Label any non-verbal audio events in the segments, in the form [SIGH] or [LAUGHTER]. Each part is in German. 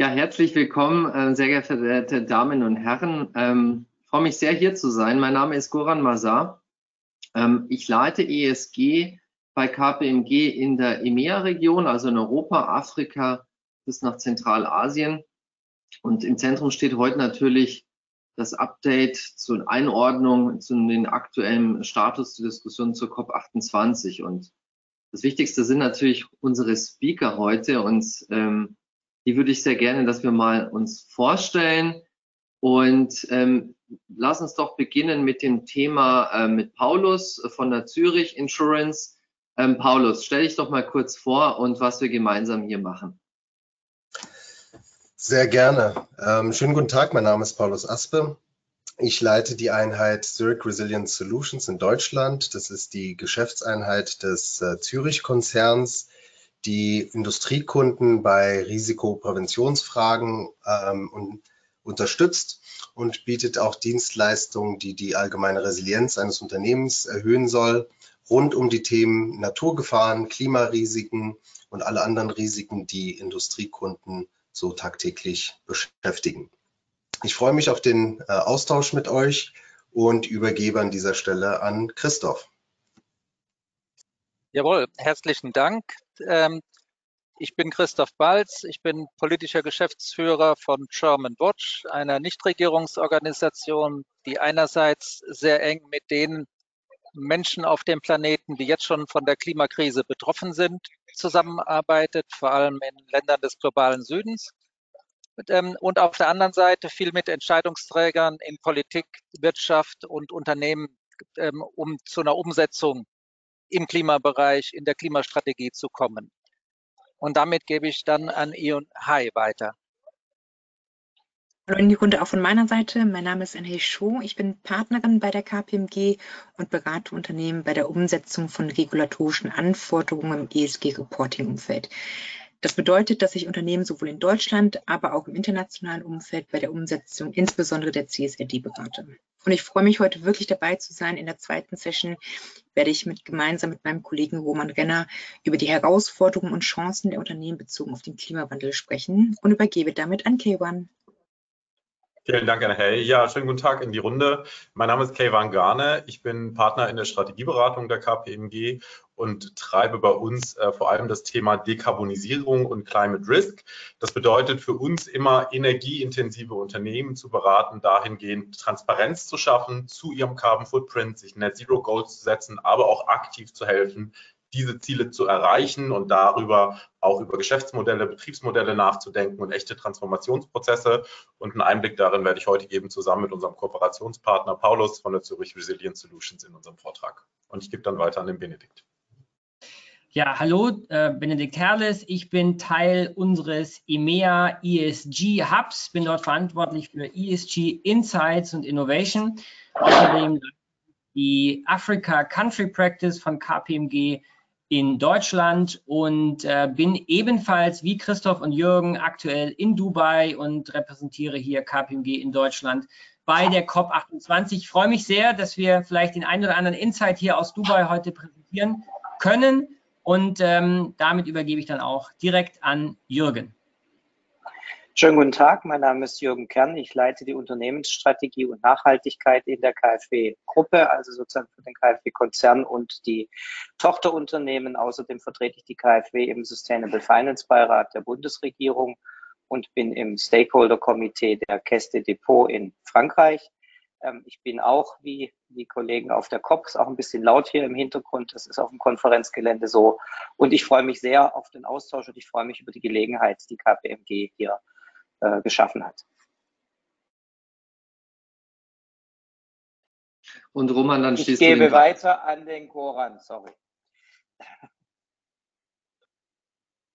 Ja, herzlich willkommen, äh, sehr geehrte Damen und Herren. Ähm, ich freue mich sehr, hier zu sein. Mein Name ist Goran Mazar. Ähm, ich leite ESG bei KPMG in der EMEA-Region, also in Europa, Afrika bis nach Zentralasien. Und im Zentrum steht heute natürlich das Update zur Einordnung zu den aktuellen Status der Diskussion zur COP28. Und das Wichtigste sind natürlich unsere Speaker heute und ähm, die würde ich sehr gerne, dass wir mal uns vorstellen. Und ähm, lass uns doch beginnen mit dem Thema äh, mit Paulus von der Zürich Insurance. Ähm, Paulus, stell dich doch mal kurz vor und was wir gemeinsam hier machen. Sehr gerne. Ähm, schönen guten Tag, mein Name ist Paulus Aspe. Ich leite die Einheit Zurich Resilience Solutions in Deutschland. Das ist die Geschäftseinheit des äh, Zürich-Konzerns, die Industriekunden bei Risikopräventionsfragen ähm, unterstützt und bietet auch Dienstleistungen, die die allgemeine Resilienz eines Unternehmens erhöhen soll, rund um die Themen Naturgefahren, Klimarisiken und alle anderen Risiken, die Industriekunden so tagtäglich beschäftigen. Ich freue mich auf den äh, Austausch mit euch und übergebe an dieser Stelle an Christoph. Jawohl, herzlichen Dank. Ähm, ich bin Christoph Balz, ich bin politischer Geschäftsführer von German Watch, einer Nichtregierungsorganisation, die einerseits sehr eng mit den Menschen auf dem Planeten, die jetzt schon von der Klimakrise betroffen sind, zusammenarbeitet, vor allem in Ländern des globalen Südens. Ähm, und auf der anderen Seite viel mit Entscheidungsträgern in Politik, Wirtschaft und Unternehmen, ähm, um zu einer Umsetzung im Klimabereich, in der Klimastrategie zu kommen. Und damit gebe ich dann an Ion Hai weiter. Hallo in die Runde auch von meiner Seite. Mein Name ist Anne Scho. Ich bin Partnerin bei der KPMG und berate Unternehmen bei der Umsetzung von regulatorischen Anforderungen im ESG-Reporting-Umfeld. Das bedeutet, dass ich Unternehmen sowohl in Deutschland, aber auch im internationalen Umfeld bei der Umsetzung insbesondere der CSRD berate. Und ich freue mich heute wirklich dabei zu sein. In der zweiten Session werde ich mit, gemeinsam mit meinem Kollegen Roman Renner über die Herausforderungen und Chancen der Unternehmen bezogen auf den Klimawandel sprechen und übergebe damit an Kewan. Vielen Dank, Anna Hey. Ja, schönen guten Tag in die Runde. Mein Name ist Kayvan Garne. Ich bin Partner in der Strategieberatung der KPMG und treibe bei uns äh, vor allem das Thema Dekarbonisierung und Climate Risk. Das bedeutet für uns immer energieintensive Unternehmen zu beraten, dahingehend Transparenz zu schaffen zu ihrem Carbon Footprint, sich Net Zero Goals zu setzen, aber auch aktiv zu helfen, diese Ziele zu erreichen und darüber auch über Geschäftsmodelle, Betriebsmodelle nachzudenken und echte Transformationsprozesse. Und einen Einblick darin werde ich heute geben, zusammen mit unserem Kooperationspartner Paulus von der Zürich Resilience Solutions in unserem Vortrag. Und ich gebe dann weiter an den Benedikt. Ja, hallo, äh, Benedikt Herles. Ich bin Teil unseres EMEA ESG Hubs, bin dort verantwortlich für ESG Insights und Innovation. Außerdem die Africa Country Practice von KPMG in Deutschland und äh, bin ebenfalls wie Christoph und Jürgen aktuell in Dubai und repräsentiere hier KPMG in Deutschland bei der COP28. Ich freue mich sehr, dass wir vielleicht den einen oder anderen Insight hier aus Dubai heute präsentieren können. Und ähm, damit übergebe ich dann auch direkt an Jürgen. Schönen guten Tag, mein Name ist Jürgen Kern. Ich leite die Unternehmensstrategie und Nachhaltigkeit in der KfW-Gruppe, also sozusagen für den KfW-Konzern und die Tochterunternehmen. Außerdem vertrete ich die KfW im Sustainable Finance Beirat der Bundesregierung und bin im Stakeholder-Komitee der Caisse de Depot in Frankreich. Ähm, ich bin auch, wie die Kollegen auf der COP, auch ein bisschen laut hier im Hintergrund. Das ist auf dem Konferenzgelände so. Und ich freue mich sehr auf den Austausch und ich freue mich über die Gelegenheit, die KPMG hier äh, geschaffen hat. Und Roman, dann schließt Ich gebe weiter an den Koran, sorry.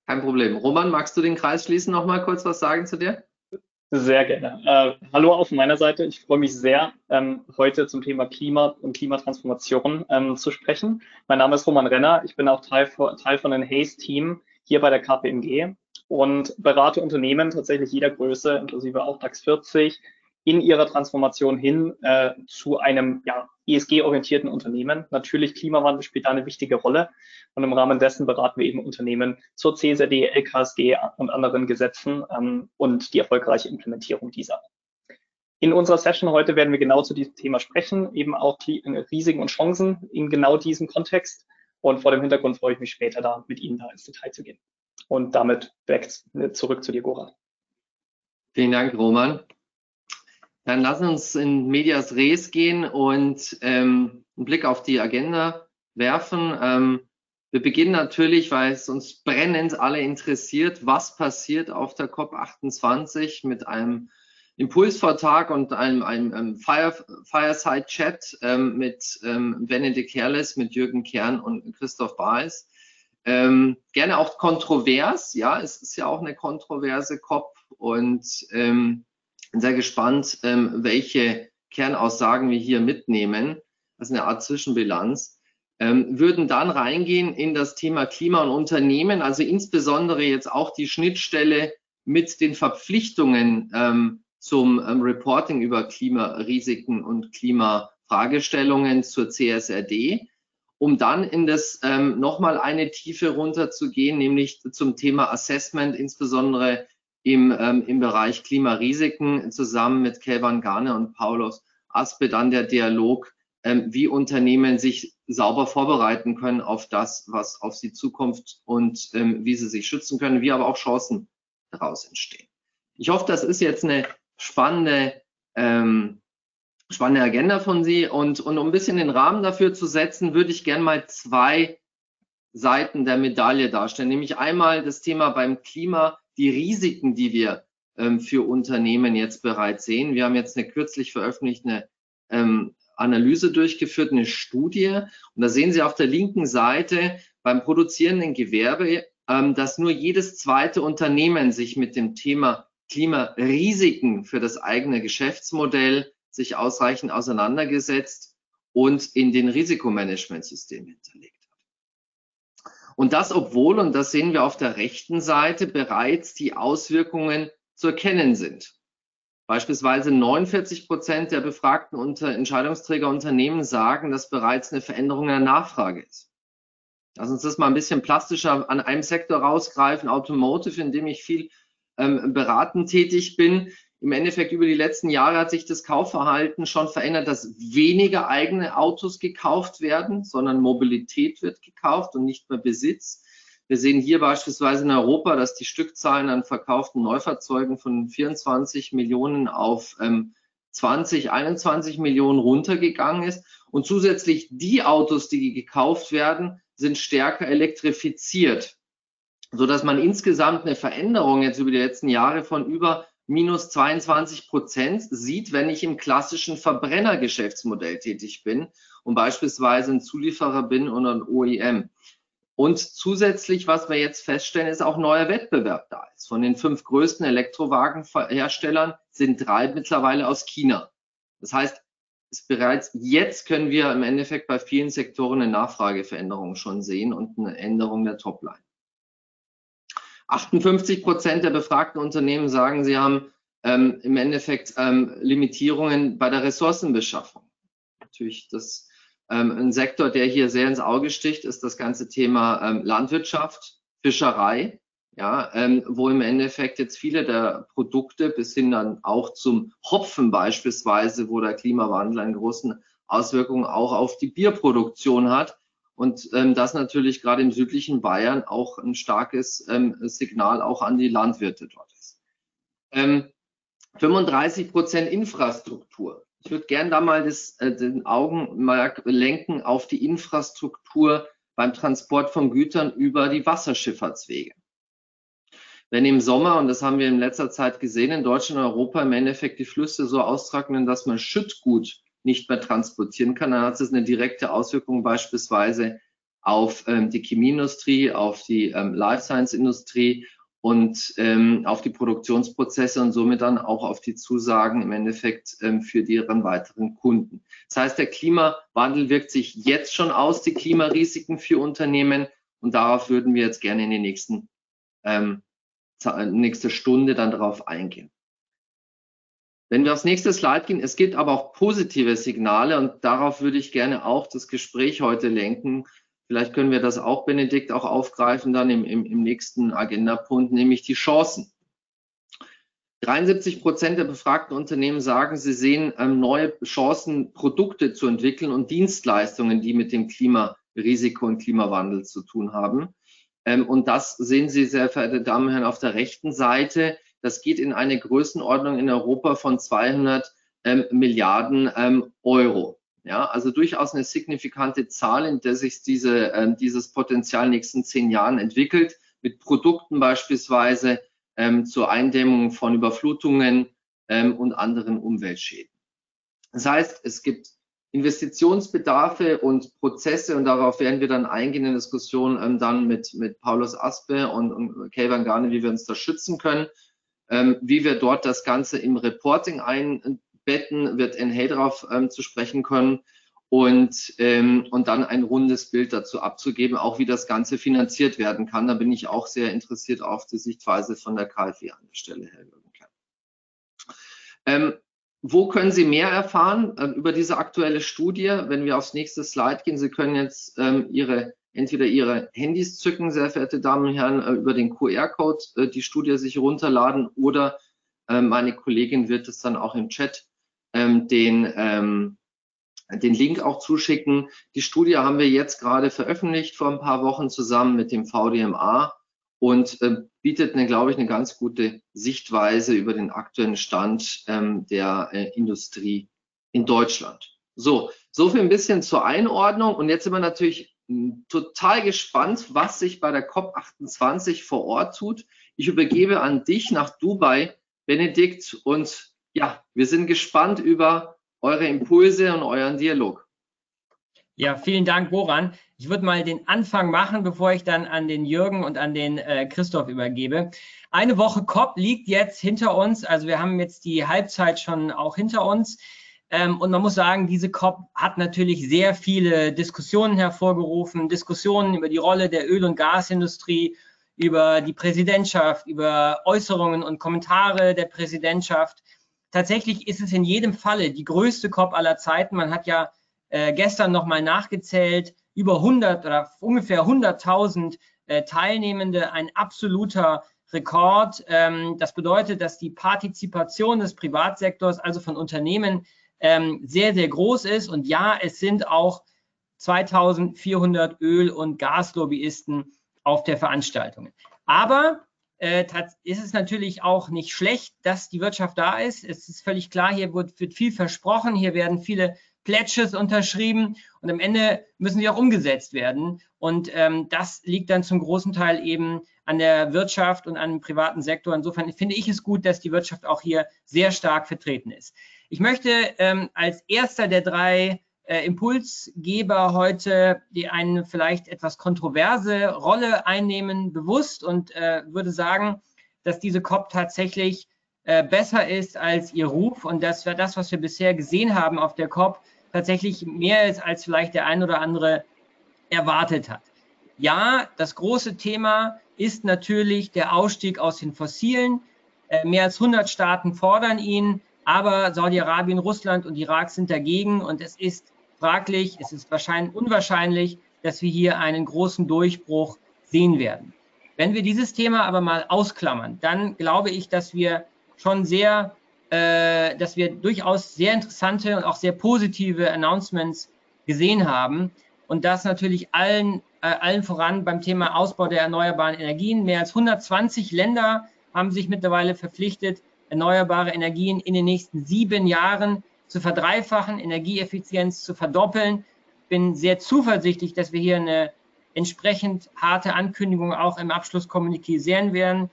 Kein Problem. Roman, magst du den Kreis schließen, noch mal kurz was sagen zu dir? Sehr gerne. Äh, hallo auf meiner Seite. Ich freue mich sehr, ähm, heute zum Thema Klima und Klimatransformation ähm, zu sprechen. Mein Name ist Roman Renner. Ich bin auch Teil, Teil von dem Haze-Team hier bei der KPMG und berate Unternehmen tatsächlich jeder Größe, inklusive auch DAX 40, in ihrer Transformation hin äh, zu einem ja, ESG-orientierten Unternehmen. Natürlich, Klimawandel spielt da eine wichtige Rolle. Und im Rahmen dessen beraten wir eben Unternehmen zur CSRD, LKSG und anderen Gesetzen ähm, und die erfolgreiche Implementierung dieser. In unserer Session heute werden wir genau zu diesem Thema sprechen, eben auch die Risiken und Chancen in genau diesem Kontext. Und vor dem Hintergrund freue ich mich später da mit Ihnen da ins Detail zu gehen. Und damit back zurück zu dir, Gora. Vielen Dank, Roman. Dann lassen uns in Medias Res gehen und ähm, einen Blick auf die Agenda werfen. Ähm, wir beginnen natürlich, weil es uns brennend alle interessiert, was passiert auf der COP28 mit einem Impulsvortrag und einem, einem, einem Fire, Fireside-Chat ähm, mit ähm, Benedikt Herles, mit Jürgen Kern und Christoph Baes. Ähm, gerne auch kontrovers, ja, es ist ja auch eine kontroverse COP und ähm, bin sehr gespannt, ähm, welche Kernaussagen wir hier mitnehmen. Ist eine Art Zwischenbilanz. Ähm, würden dann reingehen in das Thema Klima und Unternehmen, also insbesondere jetzt auch die Schnittstelle mit den Verpflichtungen ähm, zum ähm, Reporting über Klimarisiken und Klimafragestellungen zur CSRD, um dann in das ähm, nochmal eine Tiefe runterzugehen, nämlich zum Thema Assessment, insbesondere im, ähm, im Bereich Klimarisiken zusammen mit Kelvan Garne und Paulus Aspe dann der Dialog, ähm, wie Unternehmen sich sauber vorbereiten können auf das, was auf sie zukommt und ähm, wie sie sich schützen können, wie aber auch Chancen daraus entstehen. Ich hoffe, das ist jetzt eine spannende, ähm, spannende Agenda von Sie und, und um ein bisschen den Rahmen dafür zu setzen, würde ich gerne mal zwei Seiten der Medaille darstellen, nämlich einmal das Thema beim Klima, die Risiken, die wir ähm, für Unternehmen jetzt bereits sehen. Wir haben jetzt eine kürzlich veröffentlichte ähm, Analyse durchgeführt, eine Studie. Und da sehen Sie auf der linken Seite beim produzierenden Gewerbe, ähm, dass nur jedes zweite Unternehmen sich mit dem Thema Klimarisiken für das eigene Geschäftsmodell sich ausreichend auseinandergesetzt und in den Risikomanagementsystem hinterlegt. Und das, obwohl, und das sehen wir auf der rechten Seite, bereits die Auswirkungen zu erkennen sind. Beispielsweise 49 Prozent der befragten Unter Entscheidungsträgerunternehmen sagen, dass bereits eine Veränderung der Nachfrage ist. Lass uns das mal ein bisschen plastischer an einem Sektor rausgreifen, Automotive, in dem ich viel ähm, beratend tätig bin im Endeffekt über die letzten Jahre hat sich das Kaufverhalten schon verändert, dass weniger eigene Autos gekauft werden, sondern Mobilität wird gekauft und nicht mehr Besitz. Wir sehen hier beispielsweise in Europa, dass die Stückzahlen an verkauften Neufahrzeugen von 24 Millionen auf ähm, 20, 21 Millionen runtergegangen ist. Und zusätzlich die Autos, die gekauft werden, sind stärker elektrifiziert, so dass man insgesamt eine Veränderung jetzt über die letzten Jahre von über minus 22 Prozent sieht, wenn ich im klassischen Verbrennergeschäftsmodell tätig bin und beispielsweise ein Zulieferer bin und ein OEM. Und zusätzlich, was wir jetzt feststellen, ist auch neuer Wettbewerb da ist. Von den fünf größten Elektrowagenherstellern sind drei mittlerweile aus China. Das heißt, ist bereits jetzt können wir im Endeffekt bei vielen Sektoren eine Nachfrageveränderung schon sehen und eine Änderung der Topline. 58 Prozent der befragten Unternehmen sagen, sie haben ähm, im Endeffekt ähm, Limitierungen bei der Ressourcenbeschaffung. Natürlich das ähm, ein Sektor, der hier sehr ins Auge sticht, ist das ganze Thema ähm, Landwirtschaft, Fischerei, ja, ähm, wo im Endeffekt jetzt viele der Produkte bis hin dann auch zum Hopfen beispielsweise, wo der Klimawandel einen großen Auswirkungen auch auf die Bierproduktion hat, und ähm, das natürlich gerade im südlichen Bayern auch ein starkes ähm, Signal auch an die Landwirte dort ist. Ähm, 35 Prozent Infrastruktur. Ich würde gern da mal das, äh, den Augenmerk lenken auf die Infrastruktur beim Transport von Gütern über die Wasserschifffahrtswege. Wenn im Sommer, und das haben wir in letzter Zeit gesehen, in Deutschland und Europa im Endeffekt die Flüsse so austrocknen, dass man Schüttgut nicht mehr transportieren kann, dann hat es eine direkte Auswirkung beispielsweise auf ähm, die Chemieindustrie, auf die ähm, Life Science Industrie und ähm, auf die Produktionsprozesse und somit dann auch auf die Zusagen im Endeffekt ähm, für deren weiteren Kunden. Das heißt, der Klimawandel wirkt sich jetzt schon aus, die Klimarisiken für Unternehmen und darauf würden wir jetzt gerne in die nächsten ähm, nächste Stunde dann darauf eingehen. Wenn wir aufs nächste Slide gehen, es gibt aber auch positive Signale und darauf würde ich gerne auch das Gespräch heute lenken. Vielleicht können wir das auch, Benedikt, auch aufgreifen dann im, im, im nächsten Agendapunkt, nämlich die Chancen. 73 Prozent der befragten Unternehmen sagen, sie sehen ähm, neue Chancen, Produkte zu entwickeln und Dienstleistungen, die mit dem Klimarisiko und Klimawandel zu tun haben. Ähm, und das sehen Sie, sehr verehrte Damen und Herren, auf der rechten Seite. Das geht in eine Größenordnung in Europa von 200 ähm, Milliarden ähm, Euro. Ja, also durchaus eine signifikante Zahl, in der sich diese, äh, dieses Potenzial in den nächsten zehn Jahren entwickelt, mit Produkten beispielsweise ähm, zur Eindämmung von Überflutungen ähm, und anderen Umweltschäden. Das heißt, es gibt Investitionsbedarfe und Prozesse und darauf werden wir dann eingehen in Diskussionen ähm, dann mit, mit Paulus Aspe und, und Kay Van Garne, wie wir uns da schützen können, ähm, wie wir dort das Ganze im Reporting ein, Betten wird NH darauf ähm, zu sprechen können und, ähm, und dann ein rundes Bild dazu abzugeben, auch wie das Ganze finanziert werden kann. Da bin ich auch sehr interessiert auf die Sichtweise von der KfW an der Stelle, Herr Jürgen ähm, wo können Sie mehr erfahren äh, über diese aktuelle Studie? Wenn wir aufs nächste Slide gehen, Sie können jetzt ähm, Ihre entweder Ihre Handys zücken, sehr verehrte Damen und Herren, äh, über den QR-Code äh, die Studie sich runterladen oder äh, meine Kollegin wird es dann auch im Chat ähm, den, ähm, den Link auch zuschicken. Die Studie haben wir jetzt gerade veröffentlicht vor ein paar Wochen zusammen mit dem VDMA und bietet, eine, glaube ich, eine ganz gute Sichtweise über den aktuellen Stand ähm, der Industrie in Deutschland. So, so viel ein bisschen zur Einordnung. Und jetzt sind wir natürlich total gespannt, was sich bei der COP28 vor Ort tut. Ich übergebe an dich nach Dubai, Benedikt, und ja, wir sind gespannt über eure Impulse und euren Dialog. Ja, vielen Dank, Boran. Ich würde mal den Anfang machen, bevor ich dann an den Jürgen und an den äh, Christoph übergebe. Eine Woche COP liegt jetzt hinter uns. Also wir haben jetzt die Halbzeit schon auch hinter uns. Ähm, und man muss sagen, diese COP hat natürlich sehr viele Diskussionen hervorgerufen. Diskussionen über die Rolle der Öl- und Gasindustrie, über die Präsidentschaft, über Äußerungen und Kommentare der Präsidentschaft. Tatsächlich ist es in jedem Falle die größte COP aller Zeiten. Man hat ja äh, gestern nochmal nachgezählt, über 100 oder ungefähr 100.000 äh, Teilnehmende, ein absoluter Rekord. Ähm, das bedeutet, dass die Partizipation des Privatsektors, also von Unternehmen, ähm, sehr, sehr groß ist. Und ja, es sind auch 2400 Öl- und Gaslobbyisten auf der Veranstaltung. Aber äh, ist es natürlich auch nicht schlecht, dass die Wirtschaft da ist. Es ist völlig klar, hier wird, wird viel versprochen, hier werden viele Pledges unterschrieben und am Ende müssen sie auch umgesetzt werden. Und ähm, das liegt dann zum großen Teil eben an der Wirtschaft und an dem privaten Sektor. Insofern finde ich es gut, dass die Wirtschaft auch hier sehr stark vertreten ist. Ich möchte ähm, als erster der drei äh, Impulsgeber heute, die eine vielleicht etwas kontroverse Rolle einnehmen, bewusst und äh, würde sagen, dass diese COP tatsächlich äh, besser ist als ihr Ruf und dass wir das, was wir bisher gesehen haben auf der COP, tatsächlich mehr ist, als vielleicht der ein oder andere erwartet hat. Ja, das große Thema ist natürlich der Ausstieg aus den Fossilen. Äh, mehr als 100 Staaten fordern ihn, aber Saudi-Arabien, Russland und Irak sind dagegen und es ist fraglich, es ist wahrscheinlich unwahrscheinlich, dass wir hier einen großen Durchbruch sehen werden. Wenn wir dieses Thema aber mal ausklammern, dann glaube ich, dass wir schon sehr, äh, dass wir durchaus sehr interessante und auch sehr positive Announcements gesehen haben und das natürlich allen, äh, allen voran beim Thema Ausbau der erneuerbaren Energien. Mehr als 120 Länder haben sich mittlerweile verpflichtet, erneuerbare Energien in den nächsten sieben Jahren zu verdreifachen, Energieeffizienz zu verdoppeln. Ich bin sehr zuversichtlich, dass wir hier eine entsprechend harte Ankündigung auch im Abschlusskommuniqué sehen werden.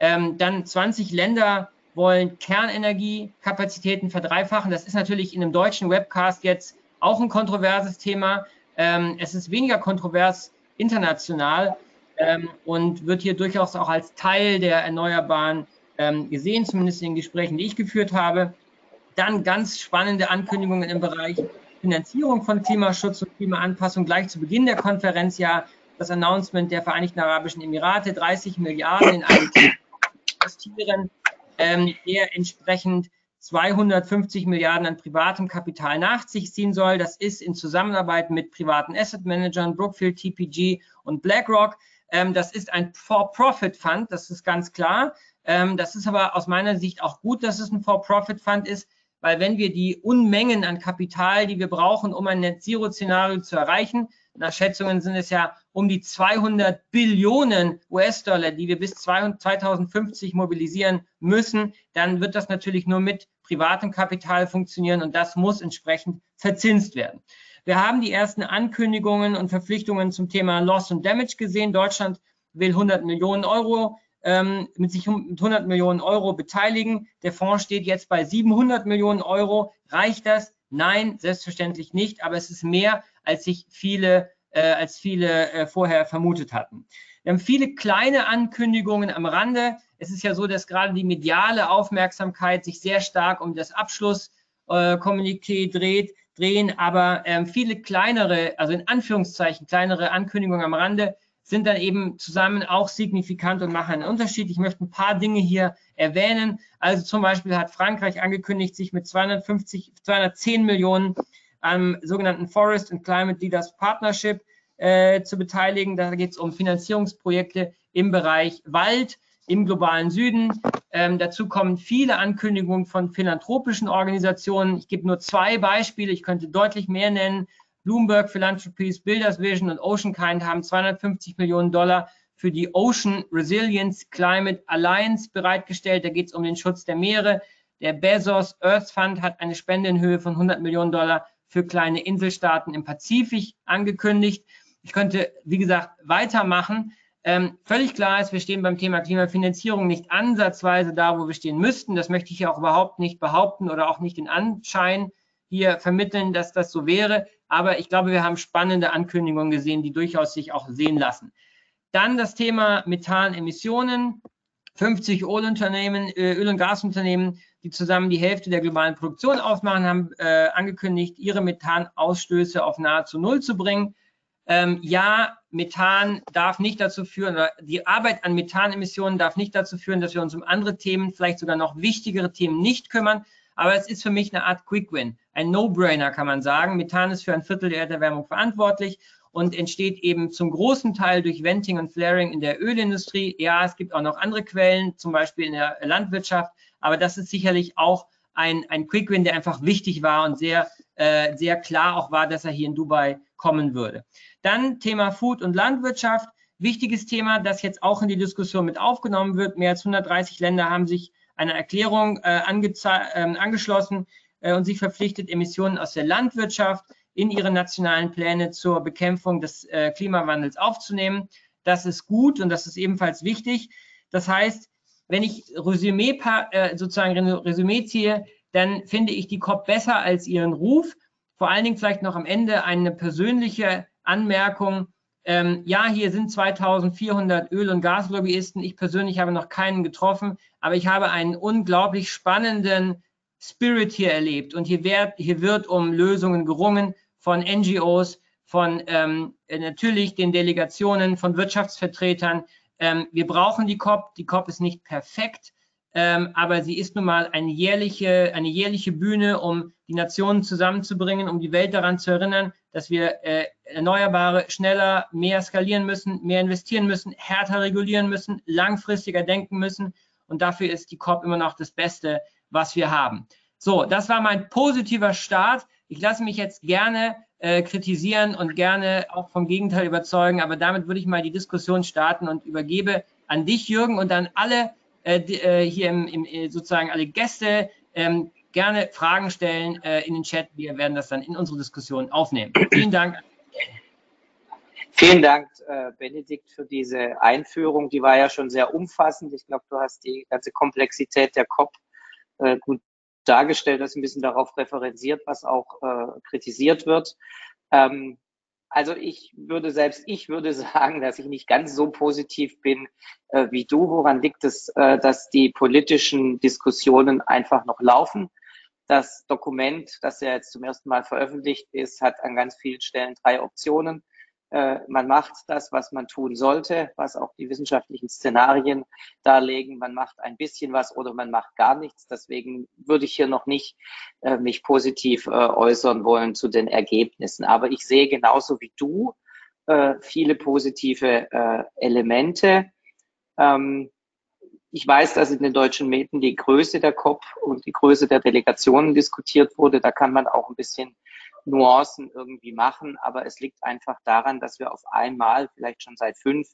Ähm, dann 20 Länder wollen Kernenergiekapazitäten verdreifachen. Das ist natürlich in einem deutschen Webcast jetzt auch ein kontroverses Thema. Ähm, es ist weniger kontrovers international ähm, und wird hier durchaus auch als Teil der Erneuerbaren ähm, gesehen, zumindest in den Gesprächen, die ich geführt habe. Dann ganz spannende Ankündigungen im Bereich Finanzierung von Klimaschutz und Klimaanpassung. Gleich zu Beginn der Konferenz ja das Announcement der Vereinigten Arabischen Emirate, 30 Milliarden in einen investieren, ähm, der entsprechend 250 Milliarden an privatem Kapital nach sich ziehen soll. Das ist in Zusammenarbeit mit privaten Asset Managern, Brookfield, TPG und BlackRock. Ähm, das ist ein For-Profit-Fund, das ist ganz klar. Ähm, das ist aber aus meiner Sicht auch gut, dass es ein For-Profit-Fund ist, weil wenn wir die Unmengen an Kapital, die wir brauchen, um ein Net-Zero-Szenario zu erreichen, nach Schätzungen sind es ja um die 200 Billionen US-Dollar, die wir bis 2050 mobilisieren müssen, dann wird das natürlich nur mit privatem Kapital funktionieren und das muss entsprechend verzinst werden. Wir haben die ersten Ankündigungen und Verpflichtungen zum Thema Loss und Damage gesehen. Deutschland will 100 Millionen Euro ähm, mit sich mit 100 Millionen Euro beteiligen. Der Fonds steht jetzt bei 700 Millionen Euro. Reicht das? Nein, selbstverständlich nicht, aber es ist mehr, als sich viele, äh, als viele äh, vorher vermutet hatten. Wir haben viele kleine Ankündigungen am Rande. Es ist ja so, dass gerade die mediale Aufmerksamkeit sich sehr stark um das Abschlusskommuniqué äh, dreht, drehen, aber ähm, viele kleinere, also in Anführungszeichen kleinere Ankündigungen am Rande sind dann eben zusammen auch signifikant und machen einen Unterschied. Ich möchte ein paar Dinge hier erwähnen. Also zum Beispiel hat Frankreich angekündigt, sich mit 250, 210 Millionen am sogenannten Forest and Climate Leaders Partnership äh, zu beteiligen. Da geht es um Finanzierungsprojekte im Bereich Wald im globalen Süden. Ähm, dazu kommen viele Ankündigungen von philanthropischen Organisationen. Ich gebe nur zwei Beispiele, ich könnte deutlich mehr nennen. Bloomberg Philanthropies, Builders Vision und Oceankind haben 250 Millionen Dollar für die Ocean Resilience Climate Alliance bereitgestellt. Da geht es um den Schutz der Meere. Der Bezos Earth Fund hat eine Spende in Höhe von 100 Millionen Dollar für kleine Inselstaaten im Pazifik angekündigt. Ich könnte, wie gesagt, weitermachen. Ähm, völlig klar ist, wir stehen beim Thema Klimafinanzierung nicht ansatzweise da, wo wir stehen müssten. Das möchte ich ja auch überhaupt nicht behaupten oder auch nicht den Anschein hier vermitteln, dass das so wäre. Aber ich glaube, wir haben spannende Ankündigungen gesehen, die durchaus sich auch sehen lassen. Dann das Thema Methanemissionen. 50 Ölunternehmen, äh, Öl- und Gasunternehmen, die zusammen die Hälfte der globalen Produktion ausmachen, haben äh, angekündigt, ihre Methanausstöße auf nahezu Null zu bringen. Ähm, ja, Methan darf nicht dazu führen, oder die Arbeit an Methanemissionen darf nicht dazu führen, dass wir uns um andere Themen, vielleicht sogar noch wichtigere Themen nicht kümmern. Aber es ist für mich eine Art Quick Win, ein No-Brainer kann man sagen. Methan ist für ein Viertel der Erderwärmung verantwortlich und entsteht eben zum großen Teil durch Venting und Flaring in der Ölindustrie. Ja, es gibt auch noch andere Quellen, zum Beispiel in der Landwirtschaft, aber das ist sicherlich auch ein, ein Quick Win, der einfach wichtig war und sehr, äh, sehr klar auch war, dass er hier in Dubai kommen würde. Dann Thema Food und Landwirtschaft. Wichtiges Thema, das jetzt auch in die Diskussion mit aufgenommen wird. Mehr als 130 Länder haben sich einer Erklärung äh, äh, angeschlossen und sich verpflichtet, Emissionen aus der Landwirtschaft in ihre nationalen Pläne zur Bekämpfung des äh, Klimawandels aufzunehmen. Das ist gut und das ist ebenfalls wichtig. Das heißt, wenn ich Resümee, äh, sozusagen Resümee ziehe, dann finde ich die COP besser als ihren Ruf. Vor allen Dingen vielleicht noch am Ende eine persönliche Anmerkung. Ähm, ja, hier sind 2400 Öl- und Gaslobbyisten. Ich persönlich habe noch keinen getroffen, aber ich habe einen unglaublich spannenden Spirit hier erlebt. Und hier wird, hier wird um Lösungen gerungen von NGOs, von ähm, natürlich den Delegationen, von Wirtschaftsvertretern. Ähm, wir brauchen die COP. Die COP ist nicht perfekt, ähm, aber sie ist nun mal eine jährliche, eine jährliche Bühne, um die Nationen zusammenzubringen, um die Welt daran zu erinnern, dass wir äh, Erneuerbare schneller, mehr skalieren müssen, mehr investieren müssen, härter regulieren müssen, langfristiger denken müssen. Und dafür ist die COP immer noch das Beste, was wir haben. So, das war mein positiver Start. Ich lasse mich jetzt gerne äh, kritisieren und gerne auch vom Gegenteil überzeugen, aber damit würde ich mal die Diskussion starten und übergebe an dich, Jürgen, und an alle äh, äh, hier im, im, äh, sozusagen alle Gäste ähm, gerne Fragen stellen äh, in den Chat. Wir werden das dann in unsere Diskussion aufnehmen. [CLEARS THROAT] Vielen Dank. Vielen Dank, äh, Benedikt, für diese Einführung. Die war ja schon sehr umfassend. Ich glaube, du hast die ganze Komplexität der COP äh, gut dargestellt, hast ein bisschen darauf referenziert, was auch äh, kritisiert wird. Ähm, also ich würde selbst, ich würde [LAUGHS] sagen, dass ich nicht ganz so positiv bin äh, wie du. Woran liegt es, äh, dass die politischen Diskussionen einfach noch laufen? Das Dokument, das ja jetzt zum ersten Mal veröffentlicht ist, hat an ganz vielen Stellen drei Optionen. Äh, man macht das, was man tun sollte, was auch die wissenschaftlichen Szenarien darlegen. Man macht ein bisschen was oder man macht gar nichts. Deswegen würde ich hier noch nicht äh, mich positiv äh, äußern wollen zu den Ergebnissen. Aber ich sehe genauso wie du äh, viele positive äh, Elemente. Ähm, ich weiß, dass in den deutschen Medien die Größe der COP und die Größe der Delegationen diskutiert wurde. Da kann man auch ein bisschen Nuancen irgendwie machen, aber es liegt einfach daran, dass wir auf einmal, vielleicht schon seit fünf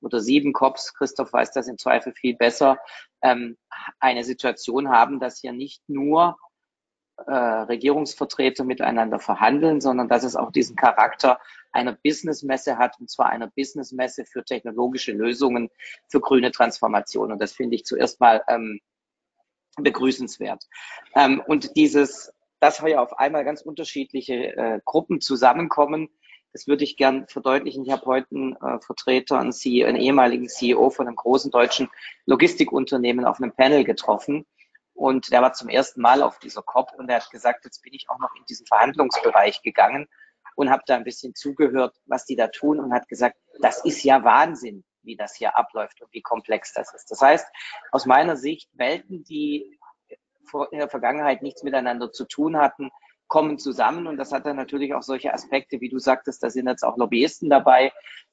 oder sieben COPs, Christoph weiß das im Zweifel viel besser, ähm, eine Situation haben, dass hier nicht nur äh, Regierungsvertreter miteinander verhandeln, sondern dass es auch diesen Charakter einer Businessmesse hat, und zwar einer Businessmesse für technologische Lösungen für grüne Transformation. Und das finde ich zuerst mal ähm, begrüßenswert. Ähm, und dieses dass ja auf einmal ganz unterschiedliche äh, Gruppen zusammenkommen. Das würde ich gern verdeutlichen. Ich habe heute einen äh, Vertreter, einen, CEO, einen ehemaligen CEO von einem großen deutschen Logistikunternehmen auf einem Panel getroffen. Und der war zum ersten Mal auf dieser COP und er hat gesagt, jetzt bin ich auch noch in diesen Verhandlungsbereich gegangen und habe da ein bisschen zugehört, was die da tun und hat gesagt, das ist ja Wahnsinn, wie das hier abläuft und wie komplex das ist. Das heißt, aus meiner Sicht Welten, die in der Vergangenheit nichts miteinander zu tun hatten, kommen zusammen. Und das hat dann natürlich auch solche Aspekte, wie du sagtest, da sind jetzt auch Lobbyisten dabei,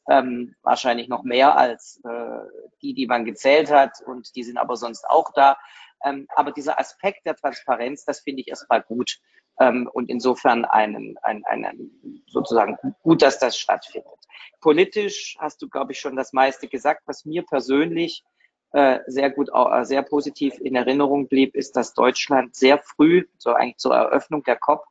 ähm, wahrscheinlich noch mehr als äh, die, die man gezählt hat. Und die sind aber sonst auch da. Ähm, aber dieser Aspekt der Transparenz, das finde ich erstmal gut. Ähm, und insofern einen, einen, einen, sozusagen gut, dass das stattfindet. Politisch hast du, glaube ich, schon das meiste gesagt. Was mir persönlich sehr gut, äh, sehr positiv in Erinnerung blieb, ist, dass Deutschland sehr früh, so eigentlich zur Eröffnung der COP,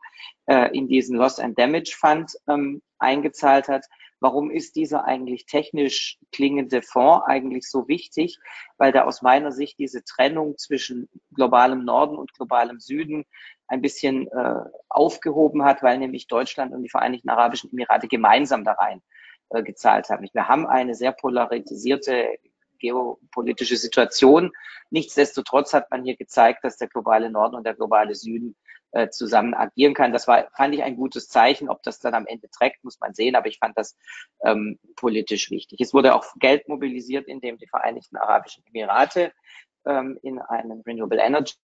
äh, in diesen Loss and Damage Fund ähm, eingezahlt hat. Warum ist dieser eigentlich technisch klingende Fonds eigentlich so wichtig? Weil da aus meiner Sicht diese Trennung zwischen globalem Norden und globalem Süden ein bisschen äh, aufgehoben hat, weil nämlich Deutschland und die Vereinigten Arabischen Emirate gemeinsam da rein äh, gezahlt haben. Wir haben eine sehr polarisierte geopolitische Situation. Nichtsdestotrotz hat man hier gezeigt, dass der globale Norden und der globale Süden äh, zusammen agieren kann. Das war, fand ich ein gutes Zeichen. Ob das dann am Ende trägt, muss man sehen, aber ich fand das ähm, politisch wichtig. Es wurde auch Geld mobilisiert, indem die Vereinigten Arabischen Emirate ähm, in einen Renewable Energies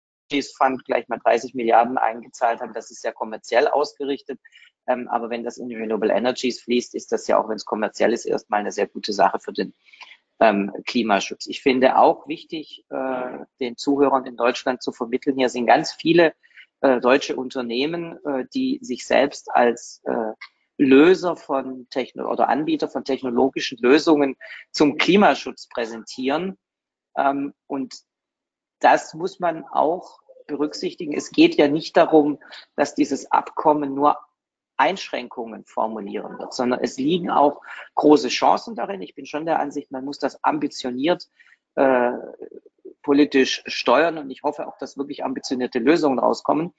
Fund gleich mal 30 Milliarden eingezahlt haben. Das ist sehr kommerziell ausgerichtet. Ähm, aber wenn das in Renewable Energies fließt, ist das ja auch, wenn es kommerziell ist, erstmal eine sehr gute Sache für den ähm, Klimaschutz. Ich finde auch wichtig, äh, den Zuhörern in Deutschland zu vermitteln, hier sind ganz viele äh, deutsche Unternehmen, äh, die sich selbst als äh, Löser von Techno oder Anbieter von technologischen Lösungen zum Klimaschutz präsentieren. Ähm, und das muss man auch berücksichtigen. Es geht ja nicht darum, dass dieses Abkommen nur Einschränkungen formulieren wird, sondern es liegen auch große Chancen darin. Ich bin schon der Ansicht, man muss das ambitioniert äh, politisch steuern und ich hoffe auch, dass wirklich ambitionierte Lösungen rauskommen.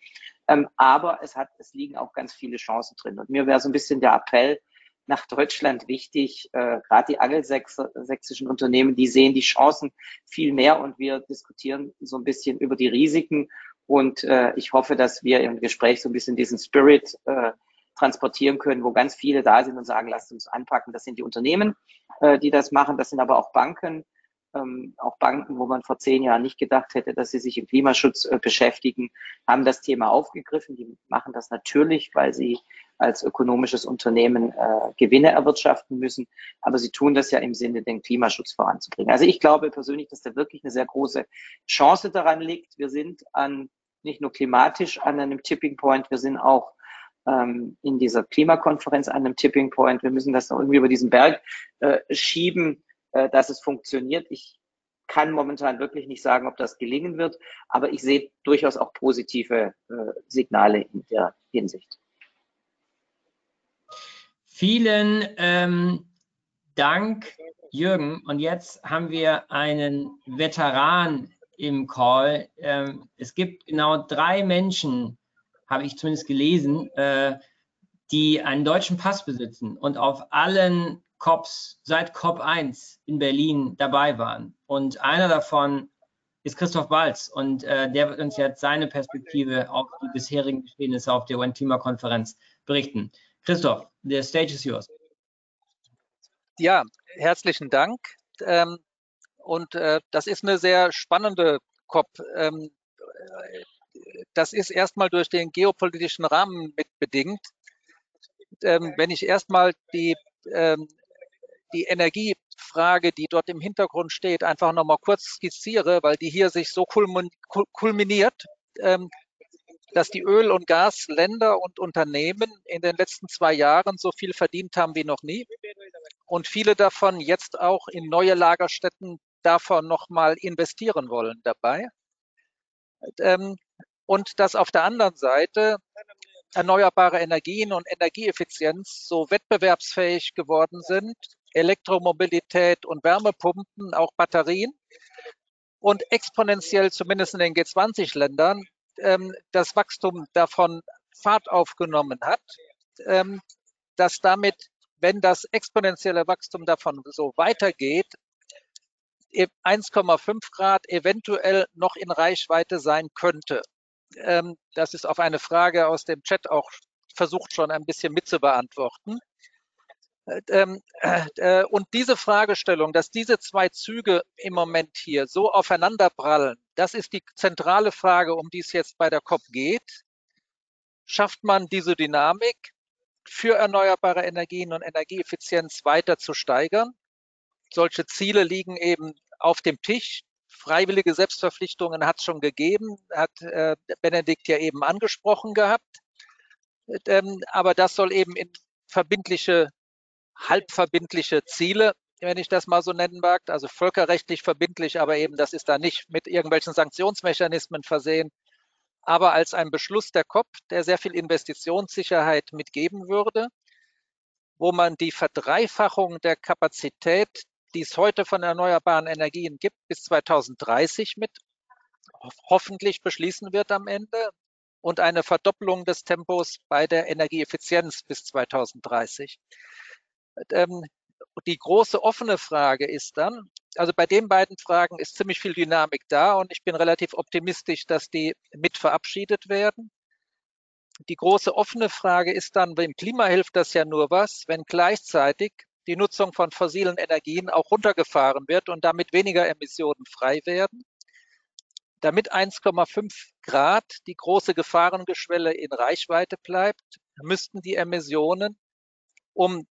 Ähm, aber es hat, es liegen auch ganz viele Chancen drin. Und mir wäre so ein bisschen der Appell nach Deutschland wichtig, äh, gerade die angelsächsischen Unternehmen, die sehen die Chancen viel mehr und wir diskutieren so ein bisschen über die Risiken. Und äh, ich hoffe, dass wir im Gespräch so ein bisschen diesen Spirit äh, transportieren können, wo ganz viele da sind und sagen, lasst uns anpacken. Das sind die Unternehmen, äh, die das machen. Das sind aber auch Banken, ähm, auch Banken, wo man vor zehn Jahren nicht gedacht hätte, dass sie sich im Klimaschutz äh, beschäftigen, haben das Thema aufgegriffen. Die machen das natürlich, weil sie als ökonomisches Unternehmen äh, Gewinne erwirtschaften müssen. Aber sie tun das ja im Sinne, den Klimaschutz voranzubringen. Also ich glaube persönlich, dass da wirklich eine sehr große Chance daran liegt. Wir sind an nicht nur klimatisch an einem Tipping Point, wir sind auch ähm, in dieser Klimakonferenz an einem Tipping Point. Wir müssen das noch irgendwie über diesen Berg äh, schieben, äh, dass es funktioniert. Ich kann momentan wirklich nicht sagen, ob das gelingen wird, aber ich sehe durchaus auch positive äh, Signale in der Hinsicht. Vielen ähm, Dank, Jürgen. Und jetzt haben wir einen Veteran im Call. Ähm, es gibt genau drei Menschen, habe ich zumindest gelesen, äh, die einen deutschen Pass besitzen und auf allen COPs seit COP 1 in Berlin dabei waren. Und einer davon ist Christoph Balz und äh, der wird uns jetzt seine Perspektive auf die bisherigen Geschehnisse auf der UN-Klimakonferenz berichten. Christoph, the stage is yours. Ja, herzlichen Dank. Ähm, und äh, das ist eine sehr spannende COP. Ähm, das ist erstmal durch den geopolitischen Rahmen mitbedingt. Ähm, wenn ich erstmal die, ähm, die Energiefrage, die dort im Hintergrund steht, einfach nochmal kurz skizziere, weil die hier sich so kulminiert, ähm, dass die Öl- und Gasländer und Unternehmen in den letzten zwei Jahren so viel verdient haben wie noch nie und viele davon jetzt auch in neue Lagerstätten davon nochmal investieren wollen dabei. Und dass auf der anderen Seite erneuerbare Energien und Energieeffizienz so wettbewerbsfähig geworden sind, Elektromobilität und Wärmepumpen, auch Batterien und exponentiell zumindest in den G20-Ländern ähm, das Wachstum davon Fahrt aufgenommen hat, ähm, dass damit, wenn das exponentielle Wachstum davon so weitergeht, 1,5 Grad eventuell noch in Reichweite sein könnte. Ähm, das ist auf eine Frage aus dem Chat auch versucht schon ein bisschen mitzubeantworten. Ähm, äh, und diese Fragestellung, dass diese zwei Züge im Moment hier so aufeinanderprallen, das ist die zentrale Frage, um die es jetzt bei der COP geht. Schafft man diese Dynamik für erneuerbare Energien und Energieeffizienz weiter zu steigern? Solche Ziele liegen eben auf dem Tisch. Freiwillige Selbstverpflichtungen hat es schon gegeben, hat äh, Benedikt ja eben angesprochen gehabt. Ähm, aber das soll eben in verbindliche halbverbindliche Ziele, wenn ich das mal so nennen mag, also völkerrechtlich verbindlich, aber eben das ist da nicht mit irgendwelchen Sanktionsmechanismen versehen, aber als ein Beschluss der COP, der sehr viel Investitionssicherheit mitgeben würde, wo man die Verdreifachung der Kapazität, die es heute von erneuerbaren Energien gibt, bis 2030 mit hoffentlich beschließen wird am Ende und eine Verdoppelung des Tempos bei der Energieeffizienz bis 2030. Ähm, die große offene Frage ist dann, also bei den beiden Fragen ist ziemlich viel Dynamik da und ich bin relativ optimistisch, dass die mit verabschiedet werden. Die große offene Frage ist dann, beim Klima hilft das ja nur was, wenn gleichzeitig die Nutzung von fossilen Energien auch runtergefahren wird und damit weniger Emissionen frei werden. Damit 1,5 Grad die große Gefahrengeschwelle in Reichweite bleibt, müssten die Emissionen um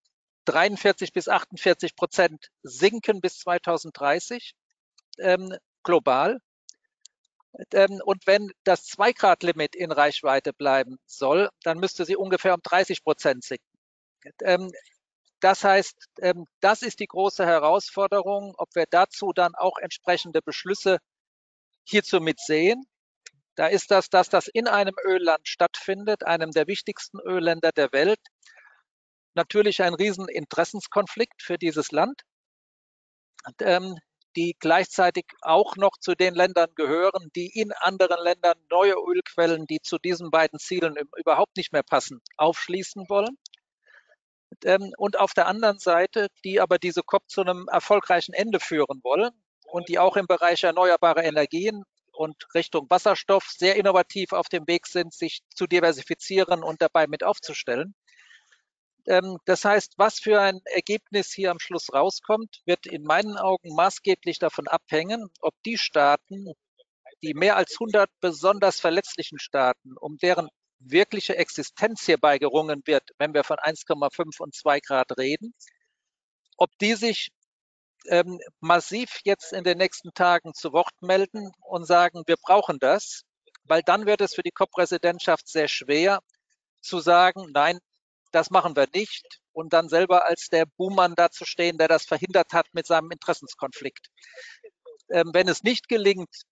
43 bis 48 Prozent sinken bis 2030 ähm, global. Ähm, und wenn das 2-Grad-Limit in Reichweite bleiben soll, dann müsste sie ungefähr um 30 Prozent sinken. Ähm, das heißt, ähm, das ist die große Herausforderung, ob wir dazu dann auch entsprechende Beschlüsse hierzu mitsehen. Da ist das, dass das in einem Ölland stattfindet, einem der wichtigsten Ölländer der Welt, natürlich ein Rieseninteressenskonflikt für dieses Land, ähm, die gleichzeitig auch noch zu den Ländern gehören, die in anderen Ländern neue Ölquellen, die zu diesen beiden Zielen überhaupt nicht mehr passen, aufschließen wollen. Ähm, und auf der anderen Seite, die aber diese COP zu einem erfolgreichen Ende führen wollen und die auch im Bereich erneuerbare Energien und Richtung Wasserstoff sehr innovativ auf dem Weg sind, sich zu diversifizieren und dabei mit aufzustellen. Ähm, das heißt, was für ein Ergebnis hier am Schluss rauskommt, wird in meinen Augen maßgeblich davon abhängen, ob die Staaten, die mehr als 100 besonders verletzlichen Staaten, um deren wirkliche Existenz hierbei gerungen wird, wenn wir von 1,5 und 2 Grad reden, ob die sich ähm, massiv jetzt in den nächsten Tagen zu Wort melden und sagen, wir brauchen das, weil dann wird es für die COP-Präsidentschaft sehr schwer zu sagen, nein, das machen wir nicht und dann selber als der Buhmann dazustehen, der das verhindert hat mit seinem Interessenskonflikt. Ähm, wenn es nicht gelingt,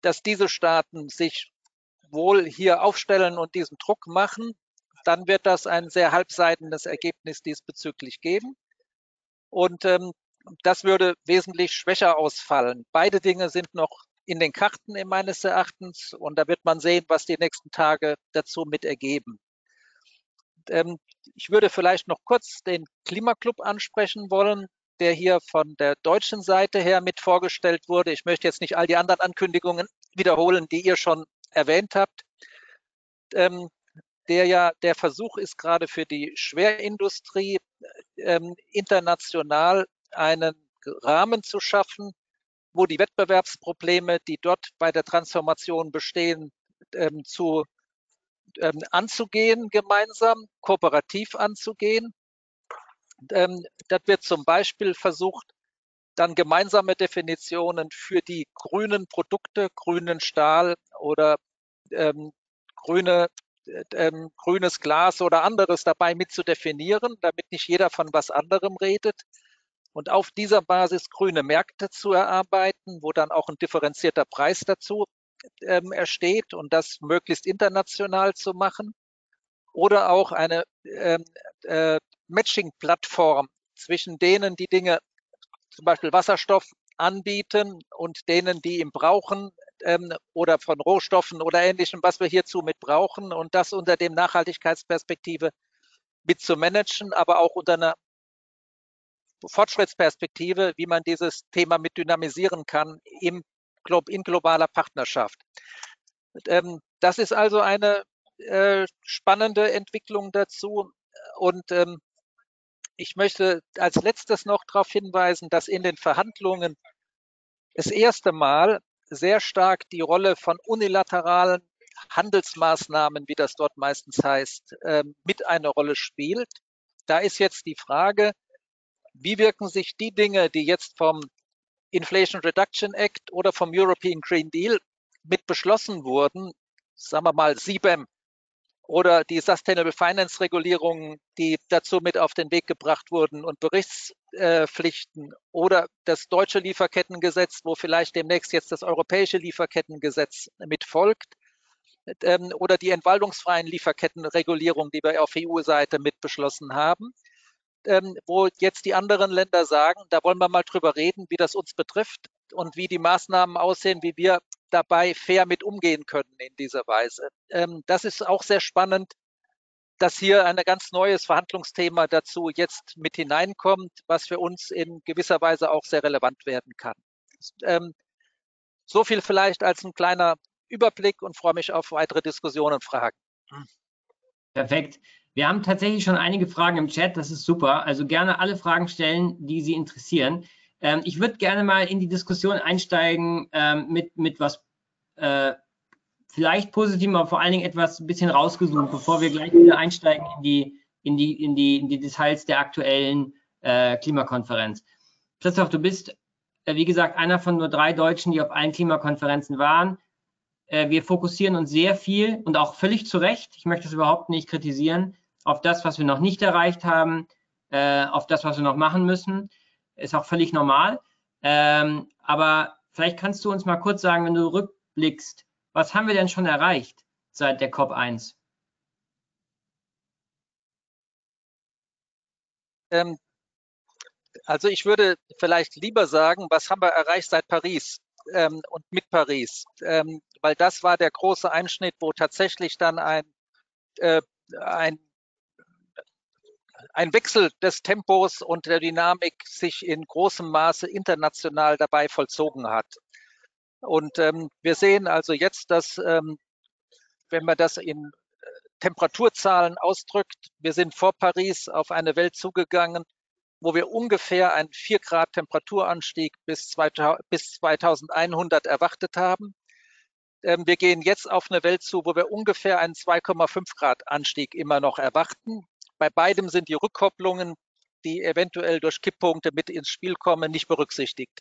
dass diese Staaten sich wohl hier aufstellen und diesen Druck machen, dann wird das ein sehr halbseitendes Ergebnis diesbezüglich geben. Und ähm, das würde wesentlich schwächer ausfallen. Beide Dinge sind noch in den Karten meines Erachtens und da wird man sehen, was die nächsten Tage dazu mit ergeben. Ähm, ich würde vielleicht noch kurz den Klimaclub ansprechen wollen, der hier von der deutschen Seite her mit vorgestellt wurde. Ich möchte jetzt nicht all die anderen Ankündigungen wiederholen, die ihr schon erwähnt habt. Ähm, der ja der Versuch ist gerade für die Schwerindustrie ähm, international einen Rahmen zu schaffen, wo die Wettbewerbsprobleme, die dort bei der Transformation bestehen, ähm, zu ähm, anzugehen, gemeinsam, kooperativ anzugehen. Ähm, das wird zum Beispiel versucht, dann gemeinsame Definitionen für die grünen Produkte, grünen Stahl oder ähm, grüne, ähm, grünes Glas oder anderes dabei mit zu definieren, damit nicht jeder von was anderem redet. Und auf dieser Basis grüne Märkte zu erarbeiten, wo dann auch ein differenzierter Preis dazu ähm, ersteht und das möglichst international zu machen. Oder auch eine ähm, äh, Matching-Plattform zwischen denen, die Dinge, zum Beispiel Wasserstoff, anbieten und denen, die ihn brauchen ähm, oder von Rohstoffen oder ähnlichem, was wir hierzu mit brauchen und das unter dem Nachhaltigkeitsperspektive mit zu managen, aber auch unter einer Fortschrittsperspektive, wie man dieses Thema mit dynamisieren kann im, in globaler Partnerschaft. Ähm, das ist also eine äh, spannende Entwicklung dazu. Und ähm, ich möchte als letztes noch darauf hinweisen, dass in den Verhandlungen das erste Mal sehr stark die Rolle von unilateralen Handelsmaßnahmen, wie das dort meistens heißt, ähm, mit eine Rolle spielt. Da ist jetzt die Frage, wie wirken sich die Dinge, die jetzt vom Inflation Reduction Act oder vom European Green Deal mit beschlossen wurden, sagen wir mal SIBEM oder die Sustainable Finance Regulierungen, die dazu mit auf den Weg gebracht wurden und Berichtspflichten oder das deutsche Lieferkettengesetz, wo vielleicht demnächst jetzt das europäische Lieferkettengesetz mit folgt ähm, oder die entwaldungsfreien Lieferkettenregulierung, die wir auf EU-Seite mit beschlossen haben ähm, wo jetzt die anderen Länder sagen, da wollen wir mal drüber reden, wie das uns betrifft und wie die Maßnahmen aussehen, wie wir dabei fair mit umgehen können in dieser Weise. Ähm, das ist auch sehr spannend, dass hier ein ganz neues Verhandlungsthema dazu jetzt mit hineinkommt, was für uns in gewisser Weise auch sehr relevant werden kann. Ähm, so viel vielleicht als ein kleiner Überblick und freue mich auf weitere Diskussionen und Fragen. Perfekt. Wir haben tatsächlich schon einige Fragen im Chat, das ist super. Also gerne alle Fragen stellen, die Sie interessieren. Ähm, ich würde gerne mal in die Diskussion einsteigen ähm, mit, mit was äh, vielleicht positiv, aber vor allen Dingen etwas ein bisschen rausgesucht, bevor wir gleich wieder einsteigen in die, in die, in die, in die Details der aktuellen äh, Klimakonferenz. Christoph, du bist, äh, wie gesagt, einer von nur drei Deutschen, die auf allen Klimakonferenzen waren. Äh, wir fokussieren uns sehr viel und auch völlig zu Recht, ich möchte es überhaupt nicht kritisieren, auf das, was wir noch nicht erreicht haben, äh, auf das, was wir noch machen müssen. Ist auch völlig normal. Ähm, aber vielleicht kannst du uns mal kurz sagen, wenn du rückblickst, was haben wir denn schon erreicht seit der COP1? Ähm, also ich würde vielleicht lieber sagen, was haben wir erreicht seit Paris ähm, und mit Paris? Ähm, weil das war der große Einschnitt, wo tatsächlich dann ein, äh, ein ein Wechsel des Tempos und der Dynamik sich in großem Maße international dabei vollzogen hat. Und ähm, wir sehen also jetzt, dass, ähm, wenn man das in äh, Temperaturzahlen ausdrückt, wir sind vor Paris auf eine Welt zugegangen, wo wir ungefähr einen 4 Grad Temperaturanstieg bis, 2000, bis 2100 erwartet haben. Ähm, wir gehen jetzt auf eine Welt zu, wo wir ungefähr einen 2,5 Grad Anstieg immer noch erwarten. Bei beidem sind die Rückkopplungen, die eventuell durch Kipppunkte mit ins Spiel kommen, nicht berücksichtigt.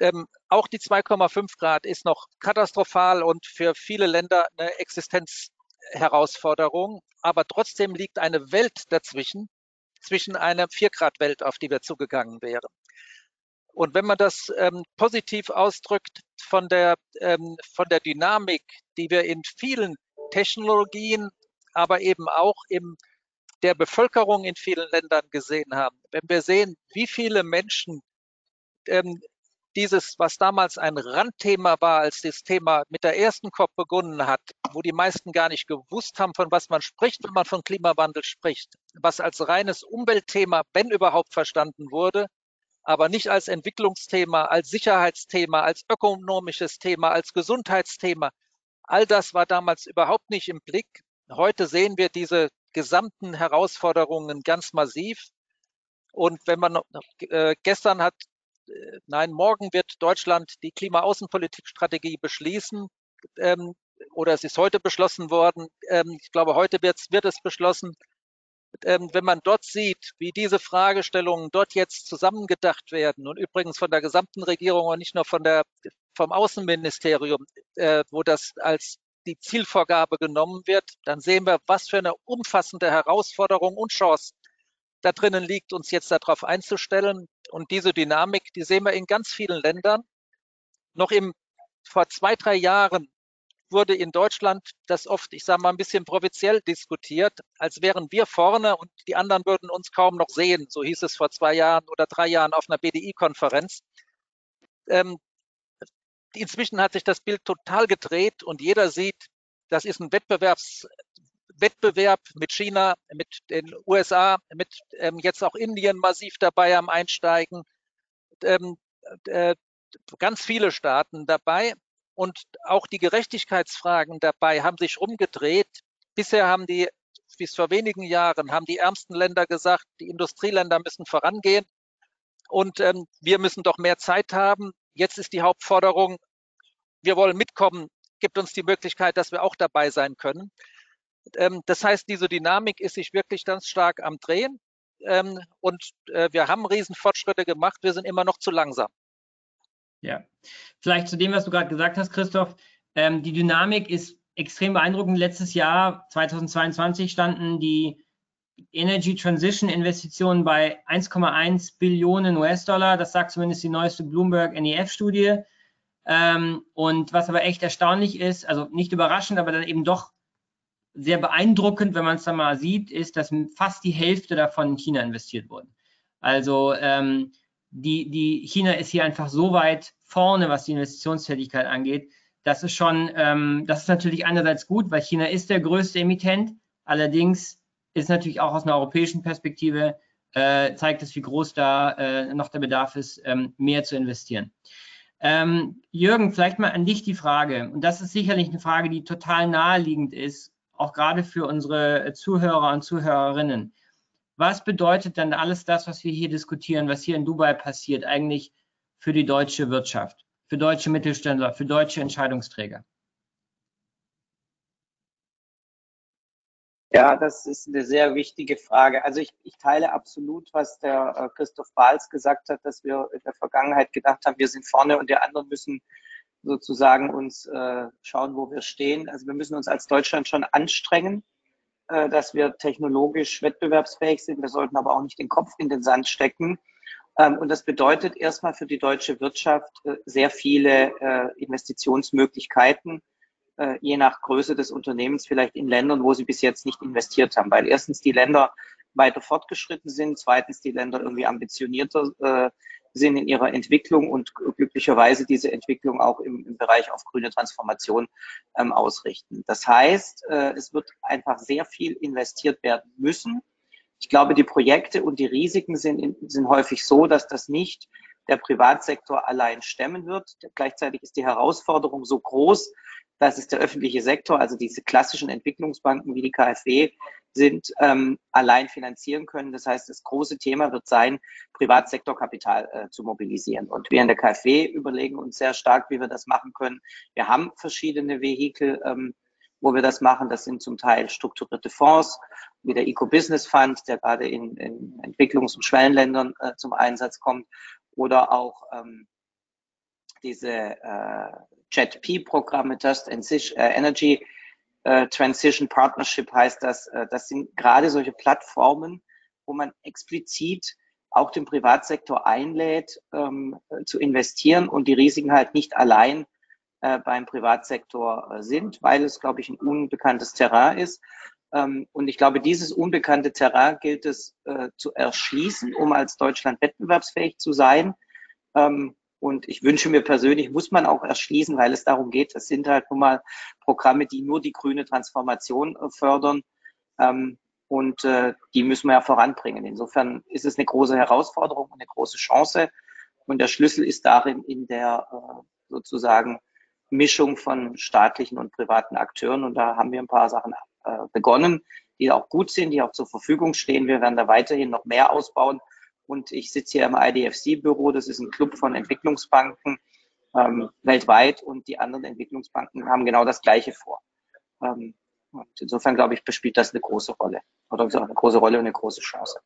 Ähm, auch die 2,5 Grad ist noch katastrophal und für viele Länder eine Existenzherausforderung. Aber trotzdem liegt eine Welt dazwischen, zwischen einer 4 Grad Welt, auf die wir zugegangen wären. Und wenn man das ähm, positiv ausdrückt von der, ähm, von der Dynamik, die wir in vielen Technologien, aber eben auch im der Bevölkerung in vielen Ländern gesehen haben, wenn wir sehen, wie viele Menschen ähm, dieses, was damals ein Randthema war, als das Thema mit der ersten COP begonnen hat, wo die meisten gar nicht gewusst haben, von was man spricht, wenn man von Klimawandel spricht, was als reines Umweltthema, wenn überhaupt, verstanden wurde, aber nicht als Entwicklungsthema, als Sicherheitsthema, als ökonomisches Thema, als Gesundheitsthema. All das war damals überhaupt nicht im Blick. Heute sehen wir diese gesamten Herausforderungen ganz massiv. Und wenn man äh, gestern hat, äh, nein, morgen wird Deutschland die Klimaaußenpolitikstrategie beschließen. Ähm, oder es ist heute beschlossen worden. Ähm, ich glaube, heute wird es beschlossen. Ähm, wenn man dort sieht, wie diese Fragestellungen dort jetzt zusammengedacht werden und übrigens von der gesamten Regierung und nicht nur von der, vom Außenministerium, äh, wo das als die Zielvorgabe genommen wird, dann sehen wir, was für eine umfassende Herausforderung und Chance da drinnen liegt, uns jetzt darauf einzustellen. Und diese Dynamik, die sehen wir in ganz vielen Ländern. Noch im, vor zwei, drei Jahren wurde in Deutschland das oft, ich sage mal, ein bisschen provinziell diskutiert, als wären wir vorne und die anderen würden uns kaum noch sehen. So hieß es vor zwei Jahren oder drei Jahren auf einer BDI-Konferenz. Ähm, inzwischen hat sich das Bild total gedreht und jeder sieht, das ist ein Wettbewerbs, Wettbewerb mit China, mit den USA, mit ähm, jetzt auch Indien massiv dabei am Einsteigen. Ähm, äh, ganz viele Staaten dabei und auch die Gerechtigkeitsfragen dabei haben sich rumgedreht. Bisher haben die, bis vor wenigen Jahren, haben die ärmsten Länder gesagt, die Industrieländer müssen vorangehen und ähm, wir müssen doch mehr Zeit haben. Jetzt ist die Hauptforderung, wir wollen mitkommen, gibt uns die Möglichkeit, dass wir auch dabei sein können. Ähm, das heißt, diese Dynamik ist sich wirklich ganz stark am Drehen. Ähm, und äh, wir haben Riesenfortschritte gemacht. Wir sind immer noch zu langsam. Ja, vielleicht zu dem, was du gerade gesagt hast, Christoph. Ähm, die Dynamik ist extrem beeindruckend. Letztes Jahr, 2022, standen die Energy Transition Investitionen bei 1,1 Billionen US-Dollar. Das sagt zumindest die neueste Bloomberg NEF-Studie. Ähm, und was aber echt erstaunlich ist, also nicht überraschend, aber dann eben doch sehr beeindruckend, wenn man es dann mal sieht, ist, dass fast die Hälfte davon in China investiert wurde. Also ähm, die, die China ist hier einfach so weit vorne, was die Investitionstätigkeit angeht. Das ist schon, ähm, das ist natürlich einerseits gut, weil China ist der größte Emittent. Allerdings ist natürlich auch aus einer europäischen Perspektive äh, zeigt es, wie groß da äh, noch der Bedarf ist, ähm, mehr zu investieren. Ähm, Jürgen, vielleicht mal an dich die Frage. Und das ist sicherlich eine Frage, die total naheliegend ist, auch gerade für unsere Zuhörer und Zuhörerinnen was bedeutet dann alles das, was wir hier diskutieren, was hier in Dubai passiert, eigentlich für die deutsche Wirtschaft, für deutsche Mittelständler, für deutsche Entscheidungsträger? Ja, das ist eine sehr wichtige Frage. Also ich, ich teile absolut, was der äh, Christoph Bahls gesagt hat, dass wir in der Vergangenheit gedacht haben, wir sind vorne und die anderen müssen sozusagen uns äh, schauen, wo wir stehen. Also wir müssen uns als Deutschland schon anstrengen äh, dass wir technologisch wettbewerbsfähig sind. Wir sollten aber auch nicht den Kopf in den Sand stecken. Ähm, und das bedeutet erstmal für die deutsche Wirtschaft sehr viele Investitionsmöglichkeiten, je nach Größe des Unternehmens vielleicht in Ländern, wo sie bis jetzt nicht investiert haben. Weil erstens die Länder weiter fortgeschritten sind, zweitens die Länder irgendwie ambitionierter sind in ihrer Entwicklung und glücklicherweise diese Entwicklung auch im, im Bereich auf grüne Transformation ähm, ausrichten. Das heißt, äh, es wird einfach sehr viel investiert werden müssen. Ich glaube, die Projekte und die Risiken sind, sind häufig so, dass das nicht der Privatsektor allein stemmen wird. Gleichzeitig ist die Herausforderung so groß, dass es der öffentliche Sektor, also diese klassischen Entwicklungsbanken wie die KfW, sind, ähm, allein finanzieren können. Das heißt, das große Thema wird sein, Privatsektorkapital äh, zu mobilisieren. Und wir in der KfW überlegen uns sehr stark, wie wir das machen können. Wir haben verschiedene Vehikel, ähm, wo wir das machen. Das sind zum Teil strukturierte Fonds, wie der Eco-Business Fund, der gerade in, in Entwicklungs- und Schwellenländern äh, zum Einsatz kommt, oder auch ähm, diese äh, JETP-Programme, Just äh, Energy äh, Transition Partnership heißt das. Äh, das sind gerade solche Plattformen, wo man explizit auch den Privatsektor einlädt, ähm, zu investieren und die Risiken halt nicht allein äh, beim Privatsektor sind, weil es, glaube ich, ein unbekanntes Terrain ist. Ähm, und ich glaube, dieses unbekannte Terrain gilt es äh, zu erschließen, um als Deutschland wettbewerbsfähig zu sein. Ähm, und ich wünsche mir persönlich, muss man auch erschließen, weil es darum geht, das sind halt nun mal Programme, die nur die grüne Transformation äh, fördern. Ähm, und äh, die müssen wir ja voranbringen. Insofern ist es eine große Herausforderung und eine große Chance. Und der Schlüssel ist darin in der äh, sozusagen Mischung von staatlichen und privaten Akteuren. Und da haben wir ein paar Sachen begonnen, die auch gut sind, die auch zur Verfügung stehen. Wir werden da weiterhin noch mehr ausbauen und ich sitze hier im IDFC-Büro. Das ist ein Club von Entwicklungsbanken ähm, weltweit und die anderen Entwicklungsbanken haben genau das Gleiche vor. Ähm, und insofern glaube ich, spielt das eine große Rolle oder eine große Rolle und eine große Chance.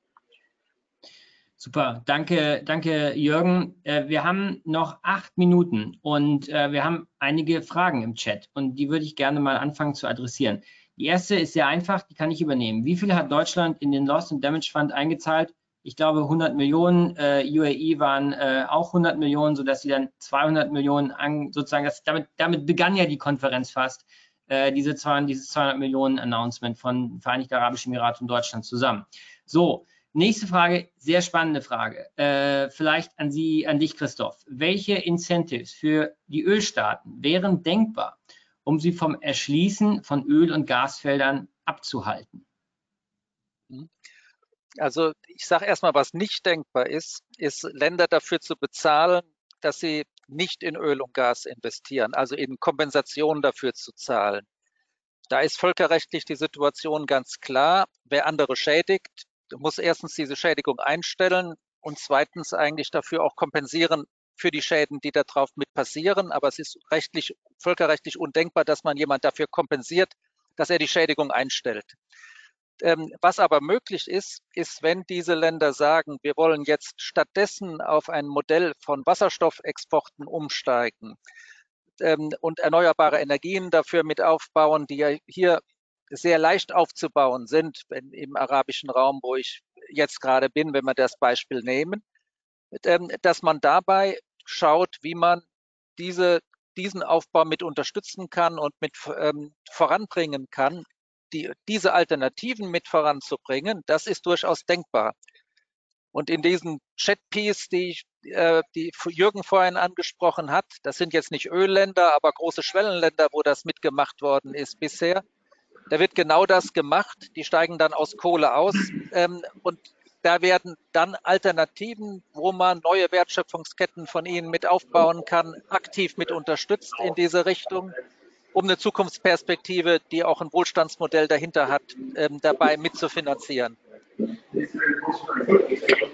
Super, danke, danke Jürgen. Äh, wir haben noch acht Minuten und äh, wir haben einige Fragen im Chat und die würde ich gerne mal anfangen zu adressieren. Die erste ist sehr einfach, die kann ich übernehmen. Wie viel hat Deutschland in den Loss and Damage Fund eingezahlt? Ich glaube 100 Millionen, äh, UAE waren äh, auch 100 Millionen, sodass sie dann 200 Millionen an, sozusagen, das, damit, damit begann ja die Konferenz fast, äh, diese 200, dieses 200 Millionen Announcement von Vereinigte Arabische Emirate und Deutschland zusammen. So, Nächste Frage, sehr spannende Frage. Äh, vielleicht an Sie, an dich, Christoph. Welche Incentives für die Ölstaaten wären denkbar, um sie vom Erschließen von Öl- und Gasfeldern abzuhalten? Mhm. Also ich sage erstmal, was nicht denkbar ist, ist Länder dafür zu bezahlen, dass sie nicht in Öl und Gas investieren, also in Kompensation dafür zu zahlen. Da ist völkerrechtlich die Situation ganz klar. Wer andere schädigt, muss erstens diese Schädigung einstellen und zweitens eigentlich dafür auch kompensieren für die Schäden, die darauf mit passieren. Aber es ist rechtlich, völkerrechtlich undenkbar, dass man jemand dafür kompensiert, dass er die Schädigung einstellt. Ähm, was aber möglich ist, ist, wenn diese Länder sagen, wir wollen jetzt stattdessen auf ein Modell von Wasserstoffexporten umsteigen ähm, und erneuerbare Energien dafür mit aufbauen, die ja hier sehr leicht aufzubauen sind wenn, im arabischen Raum, wo ich jetzt gerade bin, wenn wir das Beispiel nehmen, ähm, dass man dabei schaut, wie man diese, diesen Aufbau mit unterstützen kann und mit ähm, voranbringen kann. Die, diese Alternativen mit voranzubringen, das ist durchaus denkbar. Und in diesen Chat-Piece, die, äh, die Jürgen vorhin angesprochen hat, das sind jetzt nicht Ölländer, aber große Schwellenländer, wo das mitgemacht worden ist bisher. Da wird genau das gemacht. Die steigen dann aus Kohle aus ähm, und da werden dann Alternativen, wo man neue Wertschöpfungsketten von ihnen mit aufbauen kann, aktiv mit unterstützt in diese Richtung, um eine Zukunftsperspektive, die auch ein Wohlstandsmodell dahinter hat, ähm, dabei mitzufinanzieren.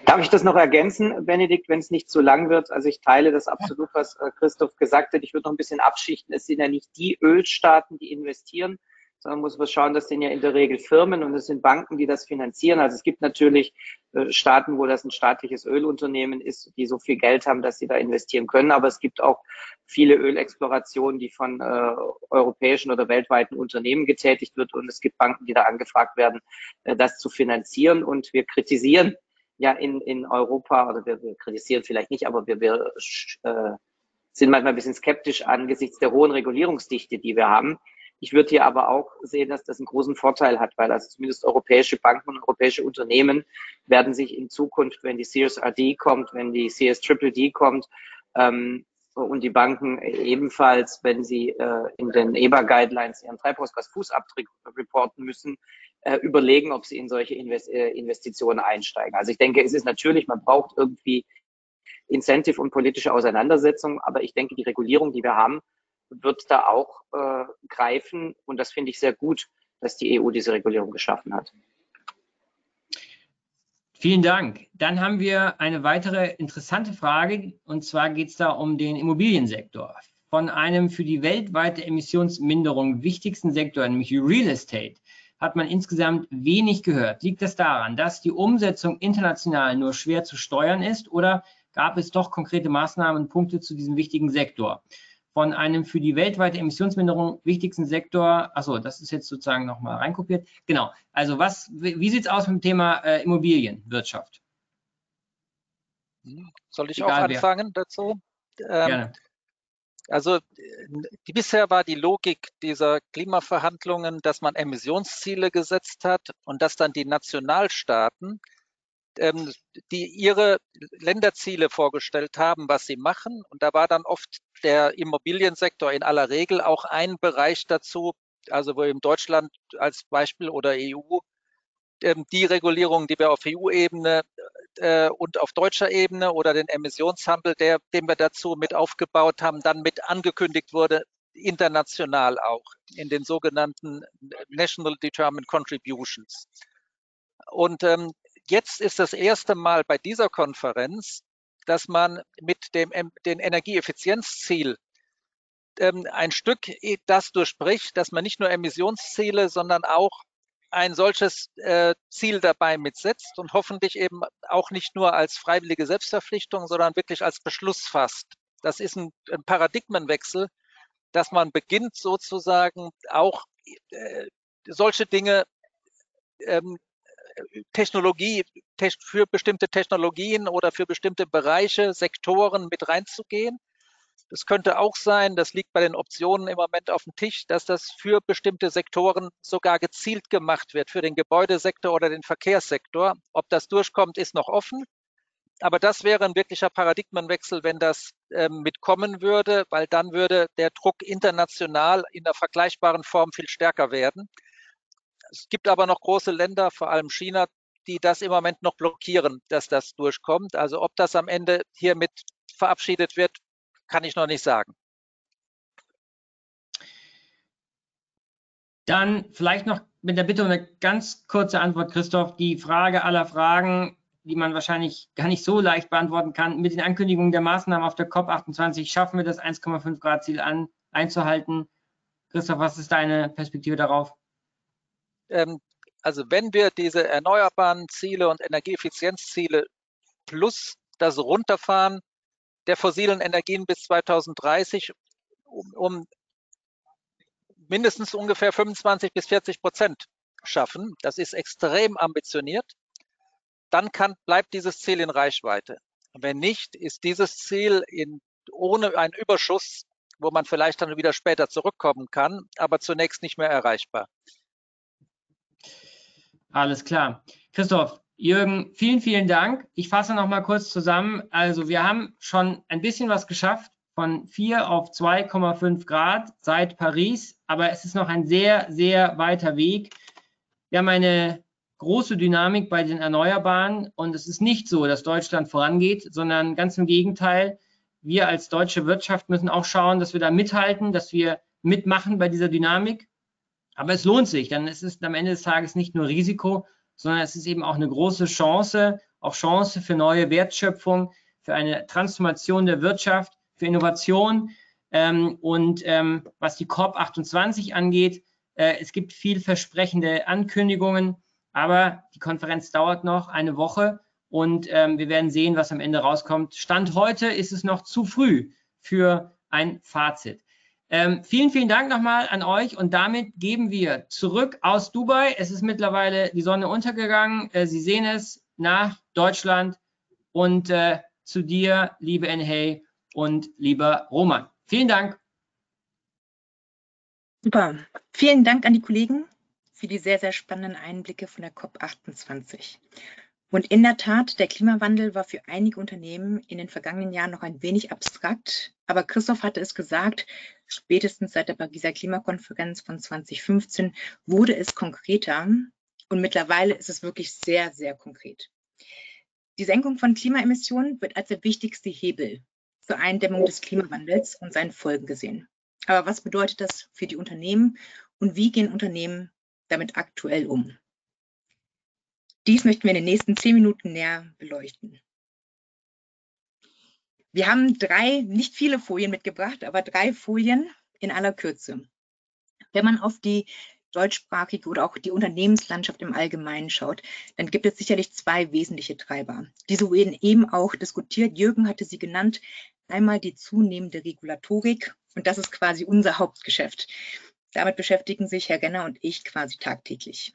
Darf ich das noch ergänzen, Benedikt, wenn es nicht zu lang wird? Also ich teile das absolut, was äh, Christoph gesagt hat. Ich würde noch ein bisschen abschichten. Es sind ja nicht die Ölstaaten, die investieren, sondern muss man schauen, das sind ja in der Regel Firmen und es sind Banken, die das finanzieren. Also es gibt natürlich äh, Staaten, wo das ein staatliches Ölunternehmen ist, die so viel Geld haben, dass sie da investieren können. Aber es gibt auch viele Ölexplorationen, die von äh, europäischen oder weltweiten Unternehmen getätigt wird. Und es gibt Banken, die da angefragt werden, äh, das zu finanzieren. Und wir kritisieren ja in, in Europa, oder wir, wir kritisieren vielleicht nicht, aber wir, wir äh, sind manchmal ein bisschen skeptisch angesichts der hohen Regulierungsdichte, die wir haben. Ich würde hier aber auch sehen, dass das einen großen Vorteil hat, weil also zumindest europäische Banken und europäische Unternehmen werden sich in Zukunft, wenn die CSRD kommt, wenn die CS-Triple-D kommt, ähm, und die Banken ebenfalls, wenn sie äh, in den EBA-Guidelines ihren Treibhausgasfußabdruck reporten müssen, äh, überlegen, ob sie in solche Invest äh, Investitionen einsteigen. Also ich denke, es ist natürlich, man braucht irgendwie Incentive und politische Auseinandersetzung, aber ich denke, die Regulierung, die wir haben, wird da auch äh, greifen. Und das finde ich sehr gut, dass die EU diese Regulierung geschaffen hat. Vielen Dank. Dann haben wir eine weitere interessante Frage. Und zwar geht es da um den Immobiliensektor. Von einem für die weltweite Emissionsminderung wichtigsten Sektor, nämlich Real Estate, hat man insgesamt wenig gehört. Liegt das daran, dass die Umsetzung international nur schwer zu steuern ist oder gab es doch konkrete Maßnahmen und Punkte zu diesem wichtigen Sektor? Von einem für die weltweite Emissionsminderung wichtigsten Sektor, achso, das ist jetzt sozusagen nochmal reinkopiert. Genau, also was, wie sieht es aus mit dem Thema äh, Immobilienwirtschaft? Soll ich Egal auch anfangen wer. dazu? Ähm, Gerne. Also die, bisher war die Logik dieser Klimaverhandlungen, dass man Emissionsziele gesetzt hat und dass dann die Nationalstaaten ähm, die ihre Länderziele vorgestellt haben, was sie machen. Und da war dann oft der Immobiliensektor in aller Regel auch ein Bereich dazu, also wo in Deutschland als Beispiel oder EU ähm, die Regulierung, die wir auf EU-Ebene äh, und auf deutscher Ebene oder den Emissionshandel, der, den wir dazu mit aufgebaut haben, dann mit angekündigt wurde, international auch in den sogenannten National Determined Contributions. Und ähm, jetzt ist das erste Mal bei dieser Konferenz, dass man mit dem den Energieeffizienzziel ähm, ein Stück das durchbricht, dass man nicht nur Emissionsziele, sondern auch ein solches äh, Ziel dabei mitsetzt und hoffentlich eben auch nicht nur als freiwillige Selbstverpflichtung, sondern wirklich als Beschluss fasst. Das ist ein, ein Paradigmenwechsel, dass man beginnt sozusagen auch äh, solche Dinge ähm, Technologie für bestimmte Technologien oder für bestimmte Bereiche, Sektoren mit reinzugehen. Das könnte auch sein, das liegt bei den Optionen im Moment auf dem Tisch, dass das für bestimmte Sektoren sogar gezielt gemacht wird, für den Gebäudesektor oder den Verkehrssektor. Ob das durchkommt, ist noch offen. Aber das wäre ein wirklicher Paradigmenwechsel, wenn das ähm, mitkommen würde, weil dann würde der Druck international in einer vergleichbaren Form viel stärker werden. Es gibt aber noch große Länder, vor allem China, die das im Moment noch blockieren, dass das durchkommt. Also ob das am Ende hiermit verabschiedet wird, kann ich noch nicht sagen. Dann vielleicht noch mit der Bitte um eine ganz kurze Antwort, Christoph. Die Frage aller Fragen, die man wahrscheinlich gar nicht so leicht beantworten kann. Mit den Ankündigungen der Maßnahmen auf der COP28 schaffen wir das 1,5 Grad Ziel an, einzuhalten. Christoph, was ist deine Perspektive darauf? Ähm, also wenn wir diese erneuerbaren Ziele und Energieeffizienzziele plus das Runterfahren der fossilen Energien bis 2030 um, um mindestens ungefähr 25 bis 40 Prozent schaffen. Das ist extrem ambitioniert. Dann kann, bleibt dieses Ziel in Reichweite. Wenn nicht, ist dieses Ziel in, ohne einen Überschuss, wo man vielleicht dann wieder später zurückkommen kann, aber zunächst nicht mehr erreichbar. Alles klar. Christoph, Jürgen, vielen, vielen Dank. Ich fasse noch mal kurz zusammen. Also wir haben schon ein bisschen was geschafft von 4 auf 2,5 Grad seit Paris, aber es ist noch ein sehr, sehr weiter Weg. Wir haben eine große Dynamik bei den Erneuerbaren und es ist nicht so, dass Deutschland vorangeht, sondern ganz im Gegenteil. Wir als deutsche Wirtschaft müssen auch schauen, dass wir da mithalten, dass wir mitmachen bei dieser Dynamik. Aber es lohnt sich, denn es ist am Ende des Tages nicht nur Risiko, sondern es ist eben auch eine große Chance, auch Chance für neue Wertschöpfung, für eine Transformation der Wirtschaft, für Innovation. Ähm, und ähm, was die COP28 angeht, äh, es gibt vielversprechende Ankündigungen, aber die Konferenz dauert noch eine Woche und ähm, wir werden sehen, was am Ende rauskommt. Stand heute ist es noch zu früh für ein Fazit. Ähm, vielen, vielen Dank nochmal an euch und damit geben wir zurück aus Dubai. Es ist mittlerweile die Sonne untergegangen. Äh, Sie sehen es nach Deutschland und äh, zu dir, liebe Enhey und lieber Roman. Vielen Dank. Super. Vielen Dank an die Kollegen für die sehr, sehr spannenden Einblicke von der COP28. Und in der Tat, der Klimawandel war für einige Unternehmen in den vergangenen Jahren noch ein wenig abstrakt. Aber Christoph hatte es gesagt, spätestens seit der Pariser Klimakonferenz von 2015 wurde es konkreter. Und mittlerweile ist es wirklich sehr, sehr konkret. Die Senkung von Klimaemissionen wird als der wichtigste Hebel zur Eindämmung des Klimawandels und seinen Folgen gesehen. Aber was bedeutet das für die Unternehmen und wie gehen Unternehmen damit aktuell um? Dies möchten wir in den nächsten zehn Minuten näher beleuchten. Wir haben drei, nicht viele Folien mitgebracht, aber drei Folien in aller Kürze. Wenn man auf die deutschsprachige oder auch die Unternehmenslandschaft im Allgemeinen schaut, dann gibt es sicherlich zwei wesentliche Treiber. Diese wurden eben auch diskutiert. Jürgen hatte sie genannt. Einmal die zunehmende Regulatorik und das ist quasi unser Hauptgeschäft. Damit beschäftigen sich Herr Renner und ich quasi tagtäglich.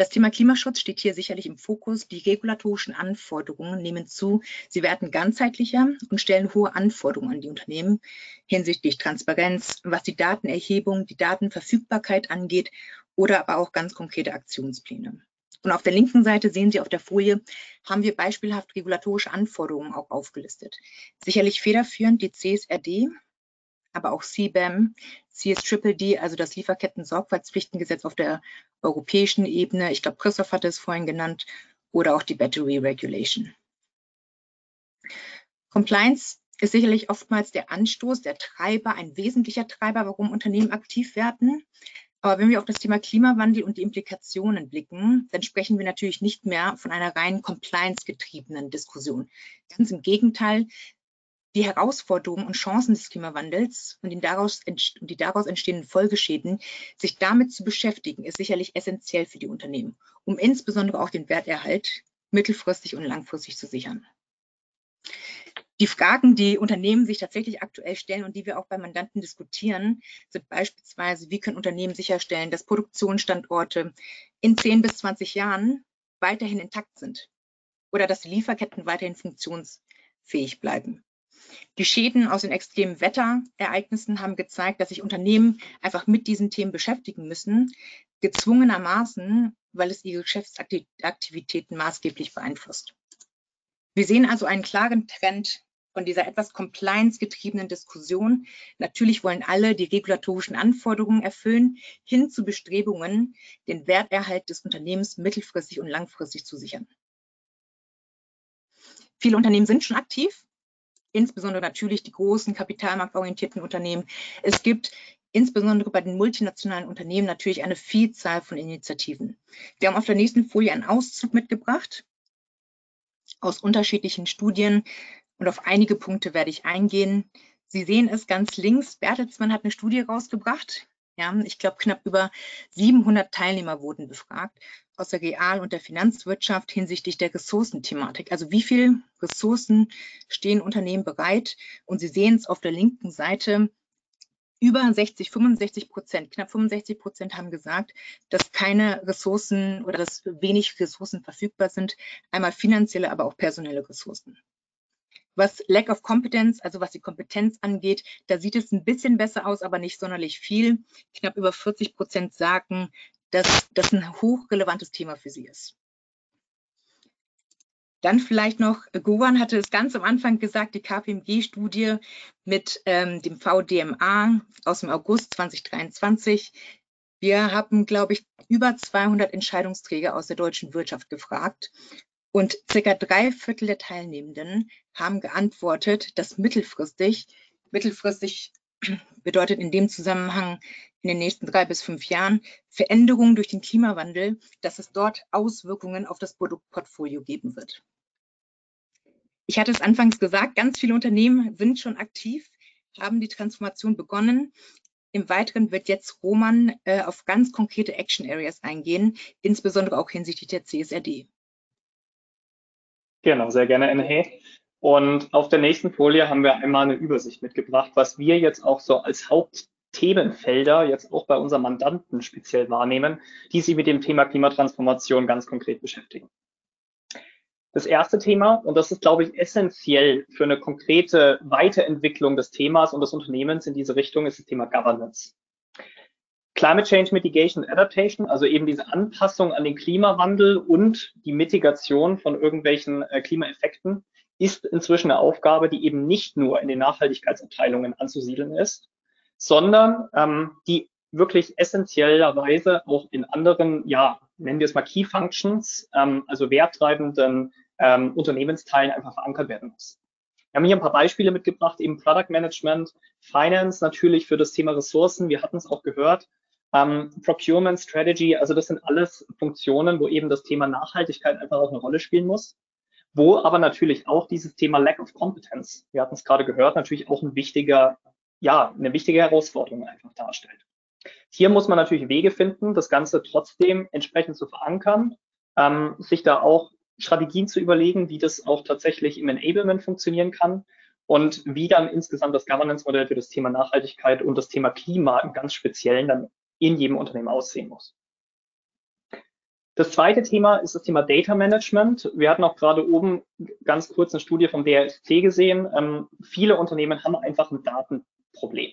Das Thema Klimaschutz steht hier sicherlich im Fokus. Die regulatorischen Anforderungen nehmen zu. Sie werden ganzheitlicher und stellen hohe Anforderungen an die Unternehmen hinsichtlich Transparenz, was die Datenerhebung, die Datenverfügbarkeit angeht oder aber auch ganz konkrete Aktionspläne. Und auf der linken Seite sehen Sie auf der Folie, haben wir beispielhaft regulatorische Anforderungen auch aufgelistet. Sicherlich federführend die CSRD, aber auch CBAM, CSDDD, also das Lieferketten-Sorgfaltspflichtengesetz auf der europäischen Ebene. Ich glaube, Christoph hatte es vorhin genannt. Oder auch die Battery Regulation. Compliance ist sicherlich oftmals der Anstoß, der Treiber, ein wesentlicher Treiber, warum Unternehmen aktiv werden. Aber wenn wir auf das Thema Klimawandel und die Implikationen blicken, dann sprechen wir natürlich nicht mehr von einer rein compliance-getriebenen Diskussion. Ganz im Gegenteil, die Herausforderungen und Chancen des Klimawandels und, daraus, und die daraus entstehenden Folgeschäden, sich damit zu beschäftigen, ist sicherlich essentiell für die Unternehmen, um insbesondere auch den Werterhalt mittelfristig und langfristig zu sichern. Die Fragen, die Unternehmen sich tatsächlich aktuell stellen und die wir auch bei Mandanten diskutieren, sind beispielsweise, wie können Unternehmen sicherstellen, dass Produktionsstandorte in 10 bis 20 Jahren weiterhin intakt sind oder dass Lieferketten weiterhin funktionsfähig bleiben. Die Schäden aus den extremen Wetterereignissen haben gezeigt, dass sich Unternehmen einfach mit diesen Themen beschäftigen müssen, gezwungenermaßen, weil es ihre Geschäftsaktivitäten maßgeblich beeinflusst. Wir sehen also einen klaren Trend von dieser etwas compliance-getriebenen Diskussion. Natürlich wollen alle die regulatorischen Anforderungen erfüllen, hin zu Bestrebungen, den Werterhalt des Unternehmens mittelfristig und langfristig zu sichern. Viele Unternehmen sind schon aktiv, insbesondere natürlich die großen kapitalmarktorientierten Unternehmen. Es gibt insbesondere bei den multinationalen Unternehmen natürlich eine Vielzahl von Initiativen. Wir haben auf der nächsten Folie einen Auszug mitgebracht aus unterschiedlichen Studien und auf einige Punkte werde ich eingehen. Sie sehen es ganz links. Bertelsmann hat eine Studie rausgebracht. Ja, ich glaube, knapp über 700 Teilnehmer wurden befragt aus der Real- und der Finanzwirtschaft hinsichtlich der Ressourcenthematik. Also wie viel Ressourcen stehen Unternehmen bereit? Und Sie sehen es auf der linken Seite, über 60, 65 Prozent, knapp 65 Prozent haben gesagt, dass keine Ressourcen oder dass wenig Ressourcen verfügbar sind, einmal finanzielle, aber auch personelle Ressourcen. Was Lack of Competence, also was die Kompetenz angeht, da sieht es ein bisschen besser aus, aber nicht sonderlich viel. Knapp über 40 Prozent sagen, dass das ein hochrelevantes Thema für sie ist. Dann vielleicht noch, Goran hatte es ganz am Anfang gesagt, die KPMG-Studie mit ähm, dem VDMA aus dem August 2023. Wir haben, glaube ich, über 200 Entscheidungsträger aus der deutschen Wirtschaft gefragt und circa drei Viertel der Teilnehmenden haben geantwortet, dass mittelfristig, mittelfristig bedeutet in dem Zusammenhang in den nächsten drei bis fünf Jahren Veränderungen durch den Klimawandel, dass es dort Auswirkungen auf das Produktportfolio geben wird. Ich hatte es anfangs gesagt, ganz viele Unternehmen sind schon aktiv, haben die Transformation begonnen. Im Weiteren wird jetzt Roman äh, auf ganz konkrete Action Areas eingehen, insbesondere auch hinsichtlich der CSRD. Genau, sehr gerne, NH. Und auf der nächsten Folie haben wir einmal eine Übersicht mitgebracht, was wir jetzt auch so als Hauptthemenfelder jetzt auch bei unseren Mandanten speziell wahrnehmen, die sich mit dem Thema Klimatransformation ganz konkret beschäftigen. Das erste Thema, und das ist, glaube ich, essentiell für eine konkrete Weiterentwicklung des Themas und des Unternehmens in diese Richtung, ist das Thema Governance. Climate Change Mitigation Adaptation, also eben diese Anpassung an den Klimawandel und die Mitigation von irgendwelchen äh, Klimaeffekten, ist inzwischen eine Aufgabe, die eben nicht nur in den Nachhaltigkeitsabteilungen anzusiedeln ist, sondern ähm, die wirklich essentiellerweise auch in anderen, ja, nennen wir es mal Key Functions, ähm, also werttreibenden ähm, Unternehmensteilen einfach verankert werden muss. Wir haben hier ein paar Beispiele mitgebracht, eben Product Management, Finance natürlich für das Thema Ressourcen, wir hatten es auch gehört, ähm, Procurement Strategy, also das sind alles Funktionen, wo eben das Thema Nachhaltigkeit einfach auch eine Rolle spielen muss wo aber natürlich auch dieses Thema Lack of Competence, wir hatten es gerade gehört, natürlich auch ein wichtiger, ja, eine wichtige Herausforderung einfach darstellt. Hier muss man natürlich Wege finden, das Ganze trotzdem entsprechend zu verankern, ähm, sich da auch Strategien zu überlegen, wie das auch tatsächlich im Enablement funktionieren kann und wie dann insgesamt das Governance-Modell für das Thema Nachhaltigkeit und das Thema Klima im ganz Speziellen dann in jedem Unternehmen aussehen muss. Das zweite Thema ist das Thema Data Management. Wir hatten auch gerade oben ganz kurz eine Studie vom BRSC gesehen. Ähm, viele Unternehmen haben einfach ein Datenproblem.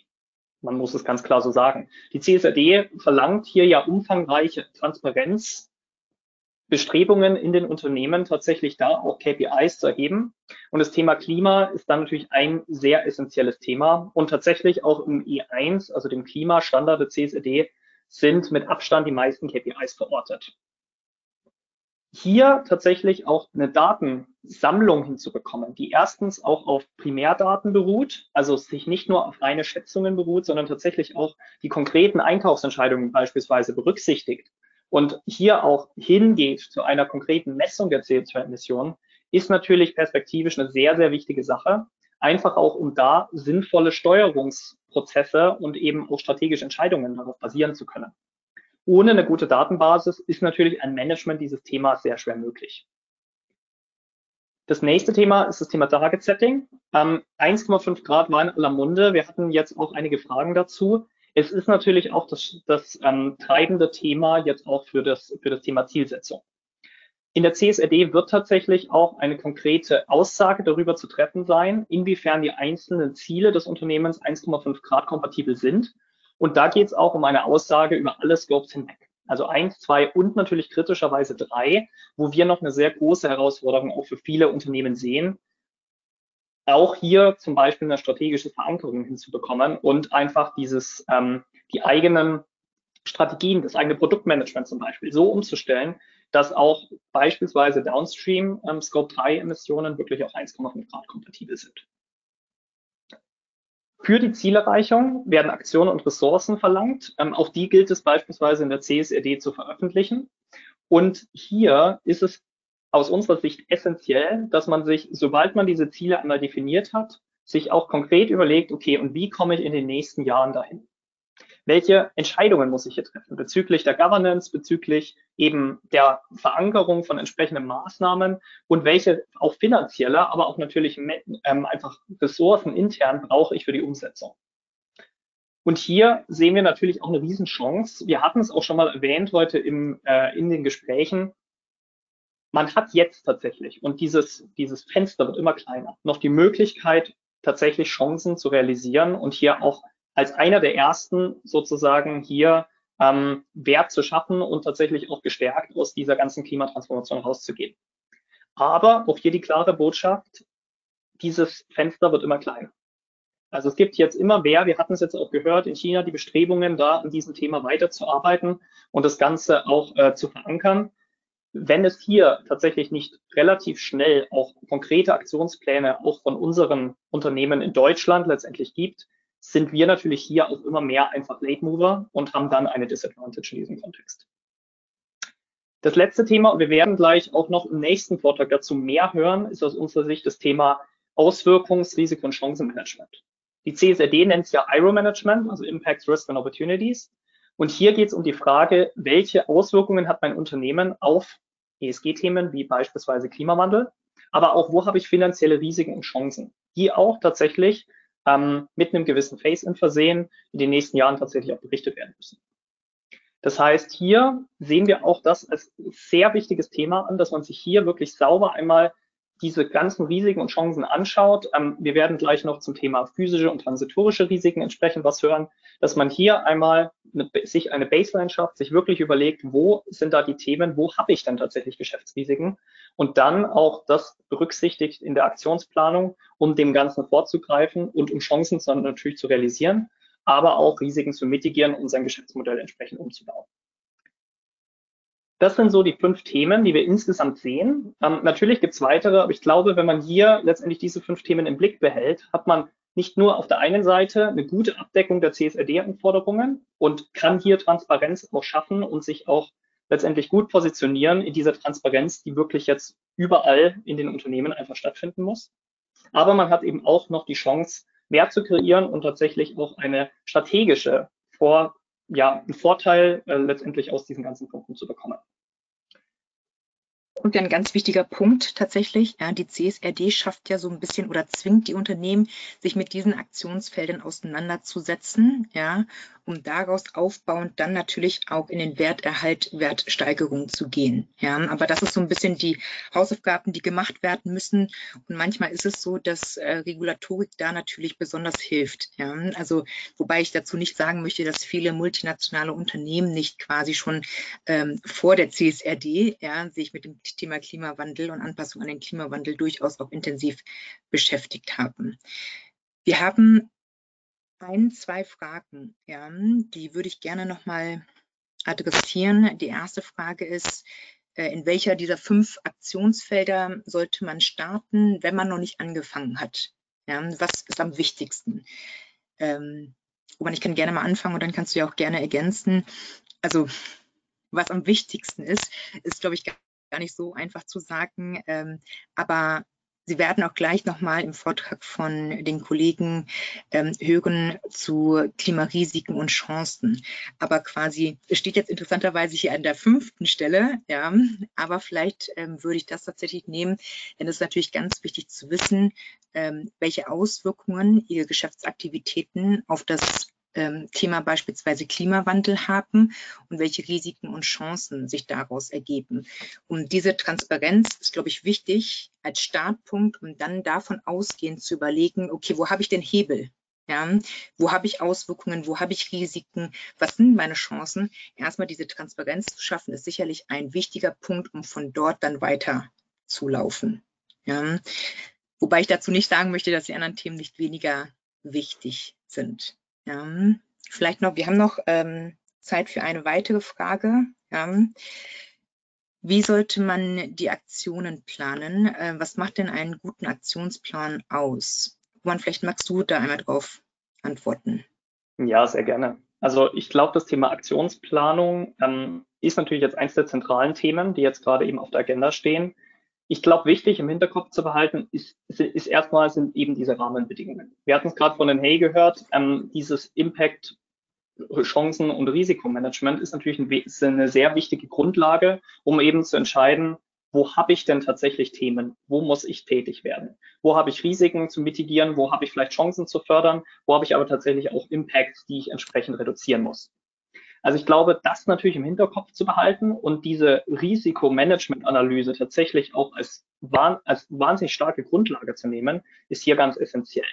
Man muss es ganz klar so sagen. Die CSRD verlangt hier ja umfangreiche Transparenzbestrebungen in den Unternehmen, tatsächlich da auch KPIs zu erheben. Und das Thema Klima ist dann natürlich ein sehr essentielles Thema. Und tatsächlich auch im E1, also dem Klimastandard der CSRD, sind mit Abstand die meisten KPIs verortet. Hier tatsächlich auch eine Datensammlung hinzubekommen, die erstens auch auf Primärdaten beruht, also sich nicht nur auf reine Schätzungen beruht, sondern tatsächlich auch die konkreten Einkaufsentscheidungen beispielsweise berücksichtigt und hier auch hingeht zu einer konkreten Messung der CO2-Emissionen, ist natürlich perspektivisch eine sehr, sehr wichtige Sache. Einfach auch, um da sinnvolle Steuerungsprozesse und eben auch strategische Entscheidungen darauf basieren zu können ohne eine gute Datenbasis ist natürlich ein Management dieses Themas sehr schwer möglich. Das nächste Thema ist das Thema Target Setting. Ähm, 1,5 Grad war in aller Munde. Wir hatten jetzt auch einige Fragen dazu. Es ist natürlich auch das, das ähm, treibende Thema jetzt auch für das, für das Thema Zielsetzung. In der CSRD wird tatsächlich auch eine konkrete Aussage darüber zu treffen sein, inwiefern die einzelnen Ziele des Unternehmens 1,5 Grad kompatibel sind und da geht es auch um eine Aussage über alle Scopes hinweg. Also eins, zwei und natürlich kritischerweise drei, wo wir noch eine sehr große Herausforderung auch für viele Unternehmen sehen, auch hier zum Beispiel eine strategische Verankerung hinzubekommen und einfach dieses, ähm, die eigenen Strategien, das eigene Produktmanagement zum Beispiel so umzustellen, dass auch beispielsweise Downstream ähm, Scope 3 Emissionen wirklich auch 1,5 Grad kompatibel sind. Für die Zielerreichung werden Aktionen und Ressourcen verlangt. Ähm, auch die gilt es beispielsweise in der CSRD zu veröffentlichen. Und hier ist es aus unserer Sicht essentiell, dass man sich, sobald man diese Ziele einmal definiert hat, sich auch konkret überlegt, okay, und wie komme ich in den nächsten Jahren dahin? Welche Entscheidungen muss ich hier treffen bezüglich der Governance, bezüglich eben der Verankerung von entsprechenden Maßnahmen und welche auch finanzielle, aber auch natürlich ähm, einfach Ressourcen intern brauche ich für die Umsetzung. Und hier sehen wir natürlich auch eine Riesenchance. Wir hatten es auch schon mal erwähnt heute im, äh, in den Gesprächen. Man hat jetzt tatsächlich, und dieses, dieses Fenster wird immer kleiner, noch die Möglichkeit, tatsächlich Chancen zu realisieren und hier auch als einer der ersten sozusagen hier ähm, Wert zu schaffen und tatsächlich auch gestärkt aus dieser ganzen Klimatransformation rauszugehen. Aber auch hier die klare Botschaft, dieses Fenster wird immer kleiner. Also es gibt jetzt immer mehr, wir hatten es jetzt auch gehört, in China die Bestrebungen, da an diesem Thema weiterzuarbeiten und das Ganze auch äh, zu verankern. Wenn es hier tatsächlich nicht relativ schnell auch konkrete Aktionspläne auch von unseren Unternehmen in Deutschland letztendlich gibt, sind wir natürlich hier auch immer mehr einfach Late Mover und haben dann eine Disadvantage in diesem Kontext. Das letzte Thema, und wir werden gleich auch noch im nächsten Vortrag dazu mehr hören, ist aus unserer Sicht das Thema Auswirkungs-, Risiko- und Chancenmanagement. Die CSRD nennt es ja IRO-Management, also Impacts, Risk and Opportunities. Und hier geht es um die Frage, welche Auswirkungen hat mein Unternehmen auf ESG-Themen wie beispielsweise Klimawandel, aber auch wo habe ich finanzielle Risiken und Chancen, die auch tatsächlich ähm, mit einem gewissen Face-In versehen, in den nächsten Jahren tatsächlich auch berichtet werden müssen. Das heißt, hier sehen wir auch das als sehr wichtiges Thema an, dass man sich hier wirklich sauber einmal diese ganzen Risiken und Chancen anschaut. Ähm, wir werden gleich noch zum Thema physische und transitorische Risiken entsprechend was hören, dass man hier einmal eine, sich eine Baseline schafft, sich wirklich überlegt, wo sind da die Themen, wo habe ich denn tatsächlich Geschäftsrisiken und dann auch das berücksichtigt in der Aktionsplanung, um dem Ganzen vorzugreifen und um Chancen dann natürlich zu realisieren, aber auch Risiken zu mitigieren und sein Geschäftsmodell entsprechend umzubauen. Das sind so die fünf Themen, die wir insgesamt sehen. Ähm, natürlich gibt es weitere, aber ich glaube, wenn man hier letztendlich diese fünf Themen im Blick behält, hat man nicht nur auf der einen Seite eine gute Abdeckung der CSRD-Anforderungen und kann hier Transparenz auch schaffen und sich auch letztendlich gut positionieren in dieser Transparenz, die wirklich jetzt überall in den Unternehmen einfach stattfinden muss. Aber man hat eben auch noch die Chance, mehr zu kreieren und tatsächlich auch eine strategische Vor ja, einen Vorteil äh, letztendlich aus diesen ganzen Punkten zu bekommen. Und ein ganz wichtiger Punkt tatsächlich, ja, die CSRD schafft ja so ein bisschen oder zwingt die Unternehmen, sich mit diesen Aktionsfeldern auseinanderzusetzen, ja, um daraus aufbauend dann natürlich auch in den Werterhalt, Wertsteigerung zu gehen. Ja, aber das ist so ein bisschen die Hausaufgaben, die gemacht werden müssen. Und manchmal ist es so, dass äh, Regulatorik da natürlich besonders hilft. Ja, also wobei ich dazu nicht sagen möchte, dass viele multinationale Unternehmen nicht quasi schon ähm, vor der CSRD ja, sich mit dem Thema Klimawandel und Anpassung an den Klimawandel durchaus auch intensiv beschäftigt haben. Wir haben ein, zwei Fragen, ja, die würde ich gerne nochmal adressieren. Die erste Frage ist, äh, in welcher dieser fünf Aktionsfelder sollte man starten, wenn man noch nicht angefangen hat. Ja, was ist am wichtigsten? Ähm, ich kann gerne mal anfangen und dann kannst du ja auch gerne ergänzen. Also was am wichtigsten ist, ist, glaube ich, gar nicht so einfach zu sagen. Ähm, aber Sie werden auch gleich nochmal im Vortrag von den Kollegen ähm, hören zu Klimarisiken und Chancen. Aber quasi, steht jetzt interessanterweise hier an der fünften Stelle, ja, aber vielleicht ähm, würde ich das tatsächlich nehmen, denn es ist natürlich ganz wichtig zu wissen, ähm, welche Auswirkungen Ihre Geschäftsaktivitäten auf das ähm, Thema beispielsweise Klimawandel haben und welche Risiken und Chancen sich daraus ergeben. Und diese Transparenz ist, glaube ich, wichtig als Startpunkt, um dann davon ausgehend zu überlegen, okay, wo habe ich den Hebel? Ja, wo habe ich Auswirkungen, wo habe ich Risiken, was sind meine Chancen? Erstmal diese Transparenz zu schaffen, ist sicherlich ein wichtiger Punkt, um von dort dann weiter zu laufen. Ja. Wobei ich dazu nicht sagen möchte, dass die anderen Themen nicht weniger wichtig sind. Ja, vielleicht noch, wir haben noch ähm, Zeit für eine weitere Frage. Ja. Wie sollte man die Aktionen planen? Äh, was macht denn einen guten Aktionsplan aus? Juan, vielleicht magst du da einmal drauf antworten. Ja, sehr gerne. Also ich glaube, das Thema Aktionsplanung ähm, ist natürlich jetzt eines der zentralen Themen, die jetzt gerade eben auf der Agenda stehen ich glaube, wichtig im Hinterkopf zu behalten ist, ist, ist erstmal sind eben diese Rahmenbedingungen. Wir hatten es gerade von den Hay gehört, ähm, dieses Impact Chancen- und Risikomanagement ist natürlich ein, ist eine sehr wichtige Grundlage, um eben zu entscheiden, wo habe ich denn tatsächlich Themen? Wo muss ich tätig werden? Wo habe ich Risiken zu mitigieren? Wo habe ich vielleicht Chancen zu fördern? Wo habe ich aber tatsächlich auch Impacts, die ich entsprechend reduzieren muss? Also ich glaube, das natürlich im Hinterkopf zu behalten und diese Risikomanagement-Analyse tatsächlich auch als, als wahnsinnig starke Grundlage zu nehmen, ist hier ganz essentiell.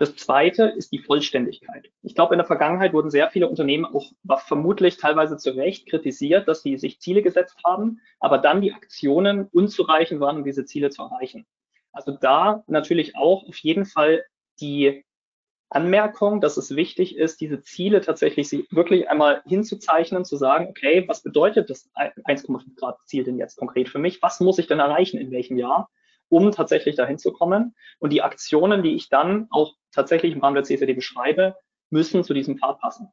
Das zweite ist die Vollständigkeit. Ich glaube, in der Vergangenheit wurden sehr viele Unternehmen auch vermutlich teilweise zu Recht kritisiert, dass sie sich Ziele gesetzt haben, aber dann die Aktionen unzureichend waren, um diese Ziele zu erreichen. Also da natürlich auch auf jeden Fall die Anmerkung, dass es wichtig ist, diese Ziele tatsächlich wirklich einmal hinzuzeichnen, zu sagen, okay, was bedeutet das 1,5 Grad Ziel denn jetzt konkret für mich? Was muss ich denn erreichen in welchem Jahr, um tatsächlich dahin zu kommen? Und die Aktionen, die ich dann auch tatsächlich im Rahmen der CSRD beschreibe, müssen zu diesem Pfad passen.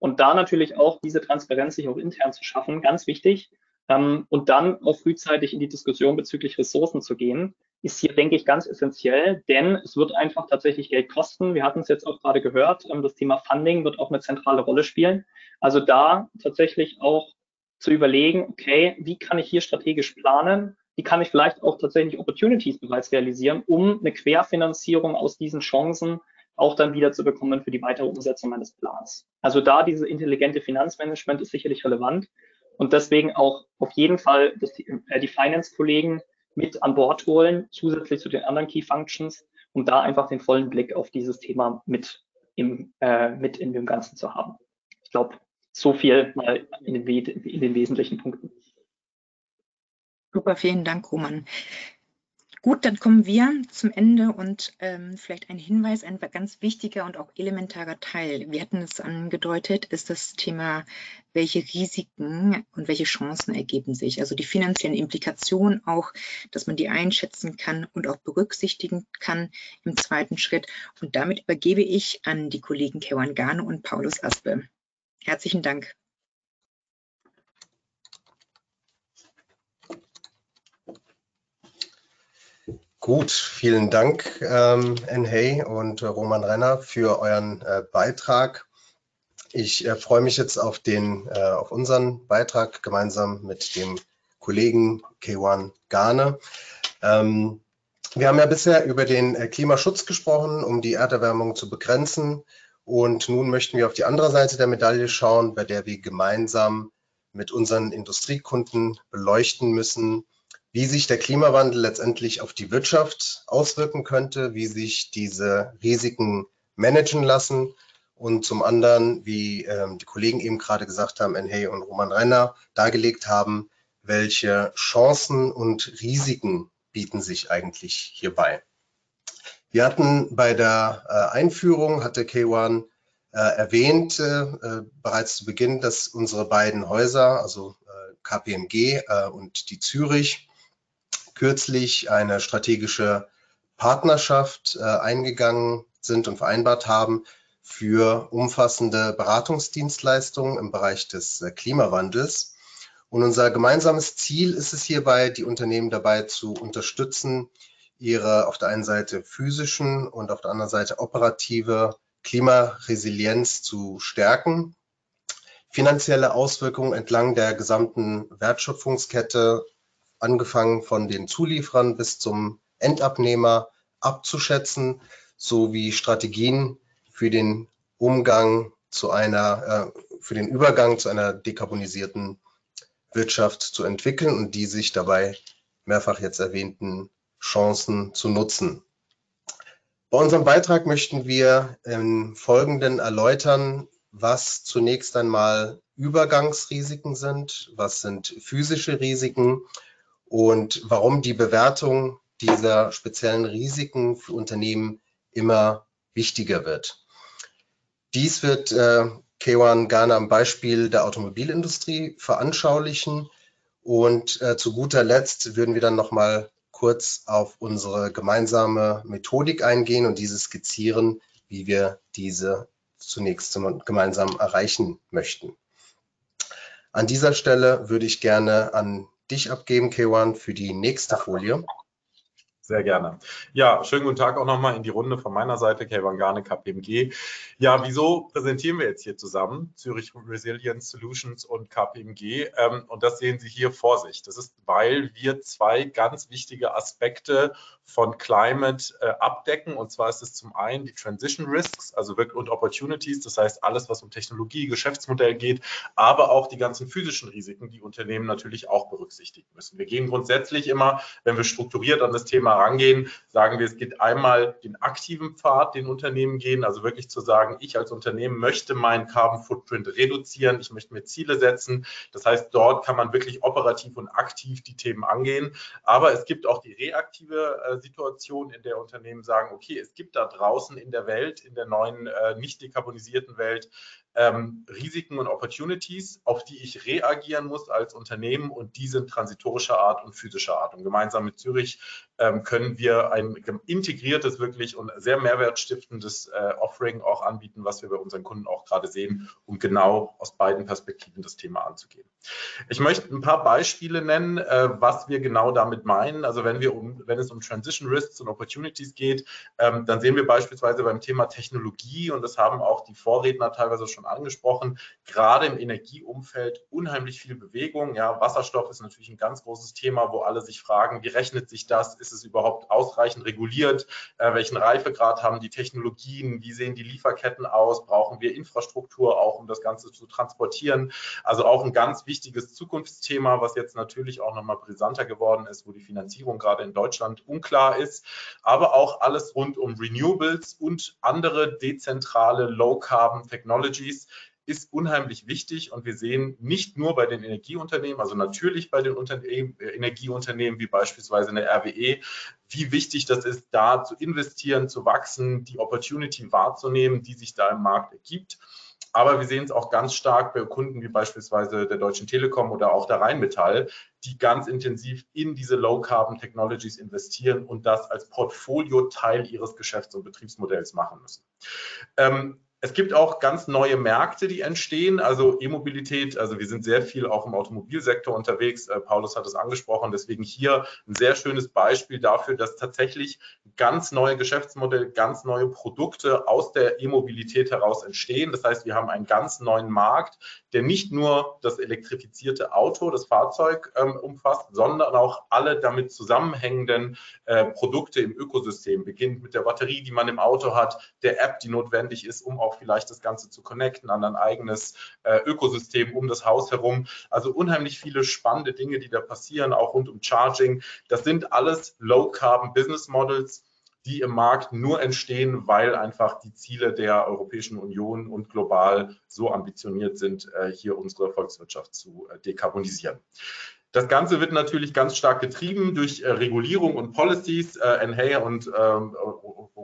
Und da natürlich auch diese Transparenz sich auch intern zu schaffen, ganz wichtig. Ähm, und dann auch frühzeitig in die Diskussion bezüglich Ressourcen zu gehen, ist hier, denke ich, ganz essentiell, denn es wird einfach tatsächlich Geld kosten. Wir hatten es jetzt auch gerade gehört, ähm, das Thema Funding wird auch eine zentrale Rolle spielen. Also da tatsächlich auch zu überlegen, okay, wie kann ich hier strategisch planen? Wie kann ich vielleicht auch tatsächlich Opportunities bereits realisieren, um eine Querfinanzierung aus diesen Chancen auch dann wieder zu bekommen für die weitere Umsetzung meines Plans. Also da diese intelligente Finanzmanagement ist sicherlich relevant und deswegen auch auf jeden Fall dass die, äh, die Finance-Kollegen mit an Bord holen, zusätzlich zu den anderen Key Functions, um da einfach den vollen Blick auf dieses Thema mit im, äh, mit in dem Ganzen zu haben. Ich glaube, so viel mal in den, in den wesentlichen Punkten. Super, vielen Dank, Roman. Gut, dann kommen wir zum Ende und ähm, vielleicht ein Hinweis, ein ganz wichtiger und auch elementarer Teil. Wir hatten es angedeutet, ist das Thema, welche Risiken und welche Chancen ergeben sich. Also die finanziellen Implikationen auch, dass man die einschätzen kann und auch berücksichtigen kann im zweiten Schritt. Und damit übergebe ich an die Kollegen Kewan Gane und Paulus Aspe. Herzlichen Dank. Gut, vielen Dank, ähm, Enhey und äh, Roman Renner, für euren äh, Beitrag. Ich äh, freue mich jetzt auf, den, äh, auf unseren Beitrag gemeinsam mit dem Kollegen K1 Gane. Ähm, wir haben ja bisher über den äh, Klimaschutz gesprochen, um die Erderwärmung zu begrenzen. Und nun möchten wir auf die andere Seite der Medaille schauen, bei der wir gemeinsam mit unseren Industriekunden beleuchten müssen, wie sich der Klimawandel letztendlich auf die Wirtschaft auswirken könnte, wie sich diese Risiken managen lassen und zum anderen, wie ähm, die Kollegen eben gerade gesagt haben, Enhey und Roman Renner dargelegt haben, welche Chancen und Risiken bieten sich eigentlich hierbei. Wir hatten bei der äh, Einführung, hatte K1 äh, erwähnt, äh, bereits zu Beginn, dass unsere beiden Häuser, also KPMG äh, und die Zürich kürzlich eine strategische Partnerschaft äh, eingegangen sind und vereinbart haben für umfassende Beratungsdienstleistungen im Bereich des äh, Klimawandels. Und unser gemeinsames Ziel ist es hierbei, die Unternehmen dabei zu unterstützen, ihre auf der einen Seite physischen und auf der anderen Seite operative Klimaresilienz zu stärken, finanzielle Auswirkungen entlang der gesamten Wertschöpfungskette, angefangen von den Zulieferern bis zum Endabnehmer abzuschätzen, sowie Strategien für den Umgang zu einer, äh, für den Übergang zu einer dekarbonisierten Wirtschaft zu entwickeln und die sich dabei mehrfach jetzt erwähnten Chancen zu nutzen. Bei unserem Beitrag möchten wir im Folgenden erläutern, was zunächst einmal Übergangsrisiken sind, was sind physische Risiken und warum die Bewertung dieser speziellen Risiken für Unternehmen immer wichtiger wird. Dies wird äh, K1 gerne am Beispiel der Automobilindustrie veranschaulichen. Und äh, zu guter Letzt würden wir dann nochmal kurz auf unsere gemeinsame Methodik eingehen und diese skizzieren, wie wir diese zunächst gemeinsam erreichen möchten. An dieser Stelle würde ich gerne an dich abgeben, K1, für die nächste Folie. Sehr gerne. Ja, schönen guten Tag auch nochmal in die Runde von meiner Seite, Kelvangane, KPMG. Ja, wieso präsentieren wir jetzt hier zusammen Zürich Resilience Solutions und KPMG? Ähm, und das sehen Sie hier vor sich. Das ist, weil wir zwei ganz wichtige Aspekte von Climate äh, abdecken. Und zwar ist es zum einen die Transition Risks, also und Opportunities, das heißt alles, was um Technologie, Geschäftsmodell geht, aber auch die ganzen physischen Risiken, die Unternehmen natürlich auch berücksichtigen müssen. Wir gehen grundsätzlich immer, wenn wir strukturiert an das Thema rangehen, sagen wir, es geht einmal den aktiven Pfad, den Unternehmen gehen, also wirklich zu sagen, ich als Unternehmen möchte meinen Carbon Footprint reduzieren, ich möchte mir Ziele setzen. Das heißt, dort kann man wirklich operativ und aktiv die Themen angehen. Aber es gibt auch die reaktive äh, Situation, in der Unternehmen sagen, okay, es gibt da draußen in der Welt, in der neuen äh, nicht dekarbonisierten Welt, ähm, Risiken und Opportunities, auf die ich reagieren muss als Unternehmen und die sind transitorischer Art und physischer Art. Und gemeinsam mit Zürich ähm, können wir ein integriertes wirklich und sehr mehrwertstiftendes äh, Offering auch anbieten, was wir bei unseren Kunden auch gerade sehen, um genau aus beiden Perspektiven das Thema anzugehen. Ich möchte ein paar Beispiele nennen, äh, was wir genau damit meinen. Also wenn, wir um, wenn es um Transition Risks und Opportunities geht, ähm, dann sehen wir beispielsweise beim Thema Technologie, und das haben auch die Vorredner teilweise schon angesprochen, gerade im Energieumfeld unheimlich viel Bewegung. Ja, Wasserstoff ist natürlich ein ganz großes Thema, wo alle sich fragen, wie rechnet sich das? Ist es überhaupt ausreichend reguliert? Äh, welchen Reifegrad haben die Technologien? Wie sehen die Lieferketten aus? Brauchen wir Infrastruktur auch, um das Ganze zu transportieren? Also auch ein ganz wichtiges Zukunftsthema, was jetzt natürlich auch nochmal brisanter geworden ist, wo die Finanzierung gerade in Deutschland unklar ist, aber auch alles rund um Renewables und andere dezentrale Low-Carbon Technologies, ist unheimlich wichtig und wir sehen nicht nur bei den Energieunternehmen, also natürlich bei den Unternehmen, äh, Energieunternehmen wie beispielsweise eine RWE, wie wichtig das ist, da zu investieren, zu wachsen, die Opportunity wahrzunehmen, die sich da im Markt ergibt. Aber wir sehen es auch ganz stark bei Kunden wie beispielsweise der Deutschen Telekom oder auch der Rheinmetall, die ganz intensiv in diese Low-Carbon Technologies investieren und das als Portfolio-Teil ihres Geschäfts- und Betriebsmodells machen müssen. Ähm, es gibt auch ganz neue Märkte, die entstehen. Also E-Mobilität, also wir sind sehr viel auch im Automobilsektor unterwegs. Äh, Paulus hat es angesprochen. Deswegen hier ein sehr schönes Beispiel dafür, dass tatsächlich ganz neue Geschäftsmodelle, ganz neue Produkte aus der E-Mobilität heraus entstehen. Das heißt, wir haben einen ganz neuen Markt, der nicht nur das elektrifizierte Auto, das Fahrzeug ähm, umfasst, sondern auch alle damit zusammenhängenden äh, Produkte im Ökosystem. Beginnt mit der Batterie, die man im Auto hat, der App, die notwendig ist, um auch vielleicht das Ganze zu connecten an ein eigenes äh, Ökosystem um das Haus herum. Also unheimlich viele spannende Dinge, die da passieren, auch rund um Charging. Das sind alles Low-Carbon Business Models die im Markt nur entstehen, weil einfach die Ziele der Europäischen Union und global so ambitioniert sind, äh, hier unsere Volkswirtschaft zu äh, dekarbonisieren. Das Ganze wird natürlich ganz stark getrieben durch äh, Regulierung und Policies. Äh, NHA und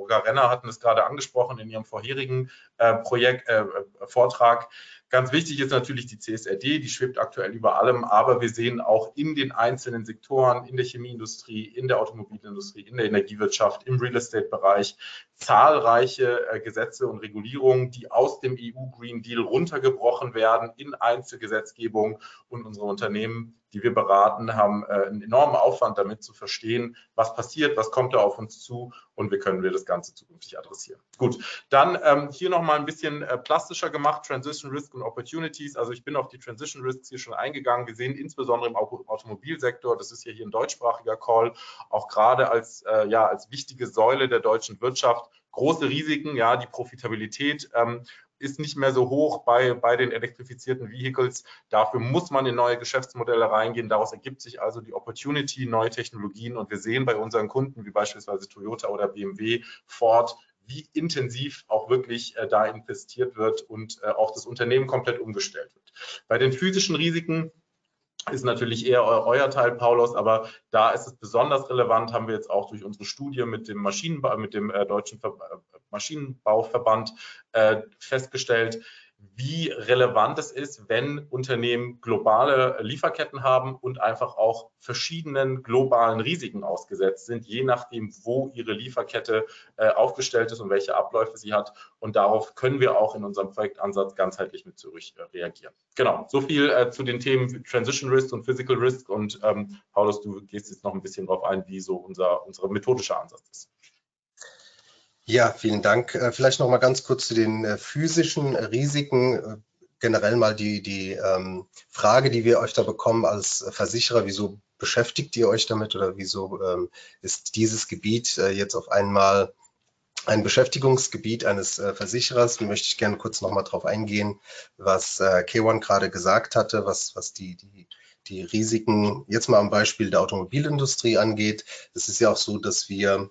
Olga Renner hatten es gerade angesprochen in ihrem vorherigen äh, Projekt, äh, Vortrag. Ganz wichtig ist natürlich die CSRD, die schwebt aktuell über allem, aber wir sehen auch in den einzelnen Sektoren, in der Chemieindustrie, in der Automobilindustrie, in der Energiewirtschaft, im Real Estate-Bereich zahlreiche äh, Gesetze und Regulierungen, die aus dem EU Green Deal runtergebrochen werden in Einzelgesetzgebung. Und unsere Unternehmen die wir beraten, haben äh, einen enormen Aufwand damit zu verstehen, was passiert, was kommt da auf uns zu und wie können wir das Ganze zukünftig adressieren. Gut, dann ähm, hier nochmal ein bisschen äh, plastischer gemacht, Transition Risk und Opportunities. Also ich bin auf die Transition Risks hier schon eingegangen. Wir sehen insbesondere im Automobilsektor, das ist ja hier ein deutschsprachiger Call, auch gerade als, äh, ja, als wichtige Säule der deutschen Wirtschaft große Risiken, ja, die Profitabilität ähm, ist nicht mehr so hoch bei, bei den elektrifizierten Vehicles. Dafür muss man in neue Geschäftsmodelle reingehen. Daraus ergibt sich also die Opportunity, neue Technologien. Und wir sehen bei unseren Kunden, wie beispielsweise Toyota oder BMW, Ford, wie intensiv auch wirklich äh, da investiert wird und äh, auch das Unternehmen komplett umgestellt wird. Bei den physischen Risiken ist natürlich eher euer Teil, Paulus, aber da ist es besonders relevant, haben wir jetzt auch durch unsere Studie mit dem Maschinenbau, mit dem äh, Deutschen äh, Maschinenbauverband äh, festgestellt, wie relevant es ist, wenn Unternehmen globale Lieferketten haben und einfach auch verschiedenen globalen Risiken ausgesetzt sind, je nachdem, wo ihre Lieferkette äh, aufgestellt ist und welche Abläufe sie hat. Und darauf können wir auch in unserem Projektansatz ganzheitlich mit Zürich äh, reagieren. Genau, so viel äh, zu den Themen Transition Risk und Physical Risk. Und ähm, Paulus, du gehst jetzt noch ein bisschen darauf ein, wie so unser, unser methodischer Ansatz ist. Ja, vielen Dank. Äh, vielleicht noch mal ganz kurz zu den äh, physischen Risiken. Äh, generell mal die, die ähm, Frage, die wir euch da bekommen als Versicherer, wieso beschäftigt ihr euch damit oder wieso ähm, ist dieses Gebiet jetzt auf einmal ein Beschäftigungsgebiet eines Versicherers? Möchte ich gerne kurz noch mal drauf eingehen, was äh, K1 gerade gesagt hatte, was, was die, die, die Risiken jetzt mal am Beispiel der Automobilindustrie angeht. Es ist ja auch so, dass wir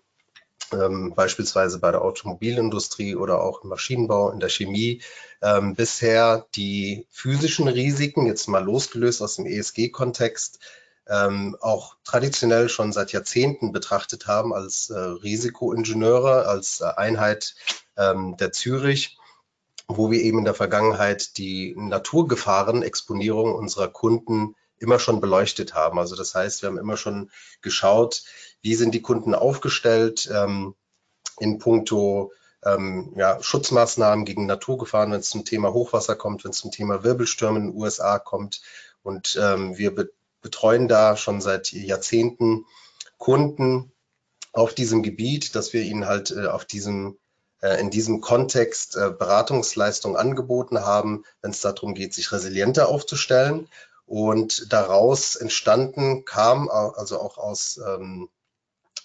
ähm, beispielsweise bei der Automobilindustrie oder auch im Maschinenbau, in der Chemie, ähm, bisher die physischen Risiken, jetzt mal losgelöst aus dem ESG-Kontext, ähm, auch traditionell schon seit Jahrzehnten betrachtet haben als äh, Risikoingenieure, als äh, Einheit ähm, der Zürich, wo wir eben in der Vergangenheit die Naturgefahrenexponierung unserer Kunden immer schon beleuchtet haben. Also das heißt, wir haben immer schon geschaut, wie sind die Kunden aufgestellt ähm, in puncto ähm, ja, Schutzmaßnahmen gegen Naturgefahren, wenn es zum Thema Hochwasser kommt, wenn es zum Thema Wirbelstürme in den USA kommt. Und ähm, wir be betreuen da schon seit Jahrzehnten Kunden auf diesem Gebiet, dass wir ihnen halt äh, auf diesem äh, in diesem Kontext äh, Beratungsleistungen angeboten haben, wenn es darum geht, sich resilienter aufzustellen. Und daraus entstanden kam also auch aus ähm,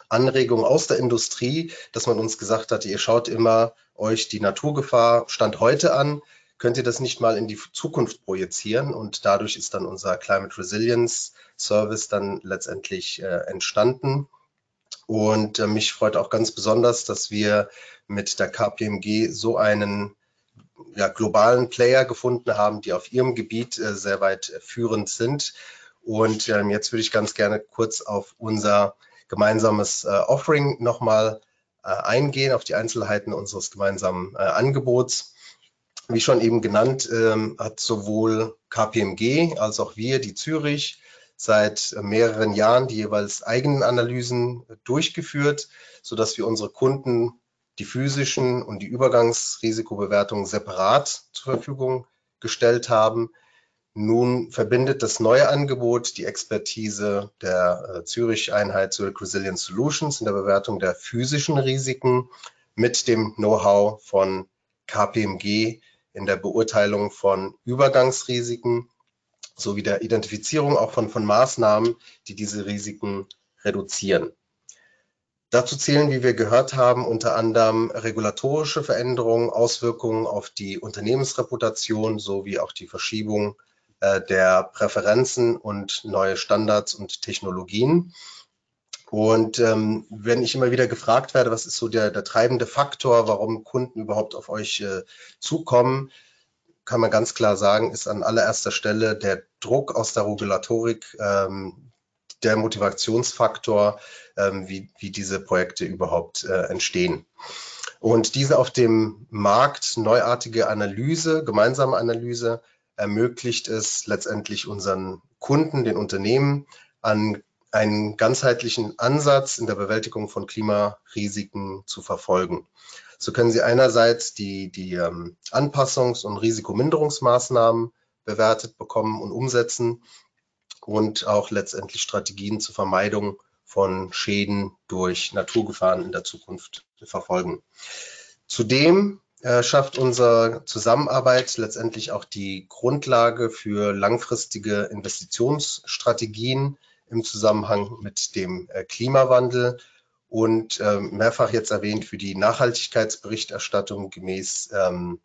Anregung aus der Industrie, dass man uns gesagt hat, ihr schaut immer euch die Naturgefahr Stand heute an, könnt ihr das nicht mal in die Zukunft projizieren und dadurch ist dann unser Climate Resilience Service dann letztendlich äh, entstanden. Und äh, mich freut auch ganz besonders, dass wir mit der KPMG so einen ja, globalen Player gefunden haben, die auf ihrem Gebiet äh, sehr weit führend sind. Und ähm, jetzt würde ich ganz gerne kurz auf unser gemeinsames äh, Offering nochmal äh, eingehen, auf die Einzelheiten unseres gemeinsamen äh, Angebots. Wie schon eben genannt, ähm, hat sowohl KPMG als auch wir, die Zürich, seit mehreren Jahren die jeweils eigenen Analysen durchgeführt, sodass wir unsere Kunden die physischen und die Übergangsrisikobewertungen separat zur Verfügung gestellt haben, nun verbindet das neue Angebot die Expertise der äh, Zürich-Einheit Zurich Resilient Solutions in der Bewertung der physischen Risiken mit dem Know-how von KPMG in der Beurteilung von Übergangsrisiken sowie der Identifizierung auch von, von Maßnahmen, die diese Risiken reduzieren. Dazu zählen, wie wir gehört haben, unter anderem regulatorische Veränderungen, Auswirkungen auf die Unternehmensreputation sowie auch die Verschiebung äh, der Präferenzen und neue Standards und Technologien. Und ähm, wenn ich immer wieder gefragt werde, was ist so der, der treibende Faktor, warum Kunden überhaupt auf euch äh, zukommen, kann man ganz klar sagen, ist an allererster Stelle der Druck aus der Regulatorik, ähm, der Motivationsfaktor, ähm, wie, wie diese Projekte überhaupt äh, entstehen. Und diese auf dem Markt neuartige Analyse, gemeinsame Analyse, ermöglicht es letztendlich unseren Kunden, den Unternehmen, an einen ganzheitlichen Ansatz in der Bewältigung von Klimarisiken zu verfolgen. So können Sie einerseits die, die ähm, Anpassungs- und Risikominderungsmaßnahmen bewertet bekommen und umsetzen und auch letztendlich Strategien zur Vermeidung von Schäden durch Naturgefahren in der Zukunft verfolgen. Zudem äh, schafft unsere Zusammenarbeit letztendlich auch die Grundlage für langfristige Investitionsstrategien im Zusammenhang mit dem äh, Klimawandel und äh, mehrfach jetzt erwähnt für die Nachhaltigkeitsberichterstattung gemäß ähm,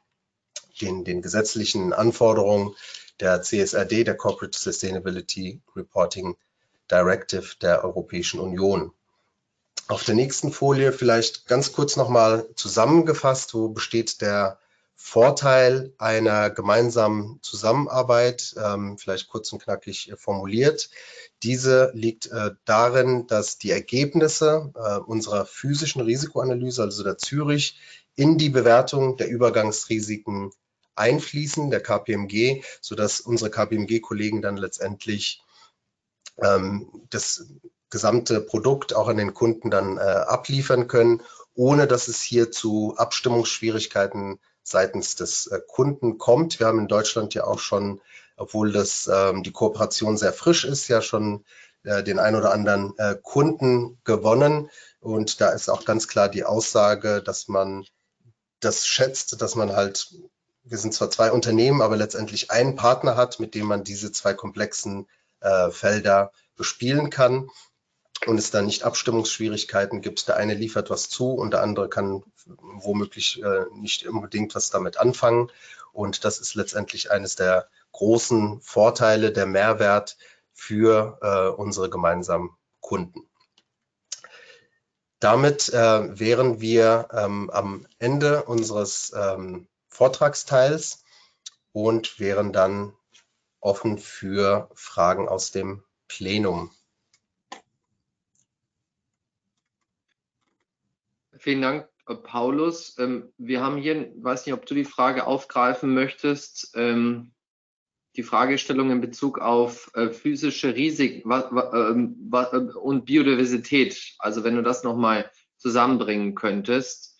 den, den gesetzlichen Anforderungen der CSRD, der Corporate Sustainability Reporting Directive der Europäischen Union. Auf der nächsten Folie vielleicht ganz kurz nochmal zusammengefasst, wo besteht der Vorteil einer gemeinsamen Zusammenarbeit, ähm, vielleicht kurz und knackig formuliert. Diese liegt äh, darin, dass die Ergebnisse äh, unserer physischen Risikoanalyse, also der Zürich, in die Bewertung der Übergangsrisiken einfließen, der KPMG, sodass unsere KPMG-Kollegen dann letztendlich ähm, das gesamte Produkt auch an den Kunden dann äh, abliefern können, ohne dass es hier zu Abstimmungsschwierigkeiten seitens des äh, Kunden kommt. Wir haben in Deutschland ja auch schon, obwohl das ähm, die Kooperation sehr frisch ist, ja schon äh, den ein oder anderen äh, Kunden gewonnen. Und da ist auch ganz klar die Aussage, dass man das schätzt, dass man halt, wir sind zwar zwei Unternehmen, aber letztendlich einen Partner hat, mit dem man diese zwei komplexen äh, Felder bespielen kann und es da nicht Abstimmungsschwierigkeiten gibt. Der eine liefert was zu und der andere kann womöglich äh, nicht unbedingt was damit anfangen. Und das ist letztendlich eines der großen Vorteile, der Mehrwert für äh, unsere gemeinsamen Kunden. Damit äh, wären wir ähm, am Ende unseres ähm, Vortragsteils und wären dann offen für Fragen aus dem Plenum. Vielen Dank, Paulus. Ähm, wir haben hier, weiß nicht, ob du die Frage aufgreifen möchtest, ähm, die Fragestellung in Bezug auf äh, physische Risiken ähm, äh, und Biodiversität. Also wenn du das nochmal zusammenbringen könntest.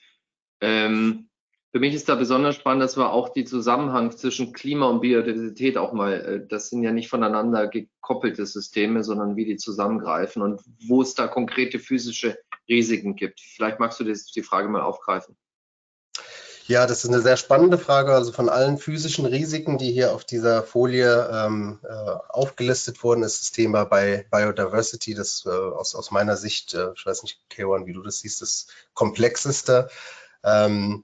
Für mich ist da besonders spannend, dass wir auch die Zusammenhang zwischen Klima und Biodiversität auch mal, das sind ja nicht voneinander gekoppelte Systeme, sondern wie die zusammengreifen und wo es da konkrete physische Risiken gibt. Vielleicht magst du die Frage mal aufgreifen. Ja, das ist eine sehr spannende Frage. Also von allen physischen Risiken, die hier auf dieser Folie ähm, äh, aufgelistet wurden, ist das Thema bei Biodiversity, das äh, aus, aus meiner Sicht, äh, ich weiß nicht, Kewan, wie du das siehst, das komplexeste. Ähm,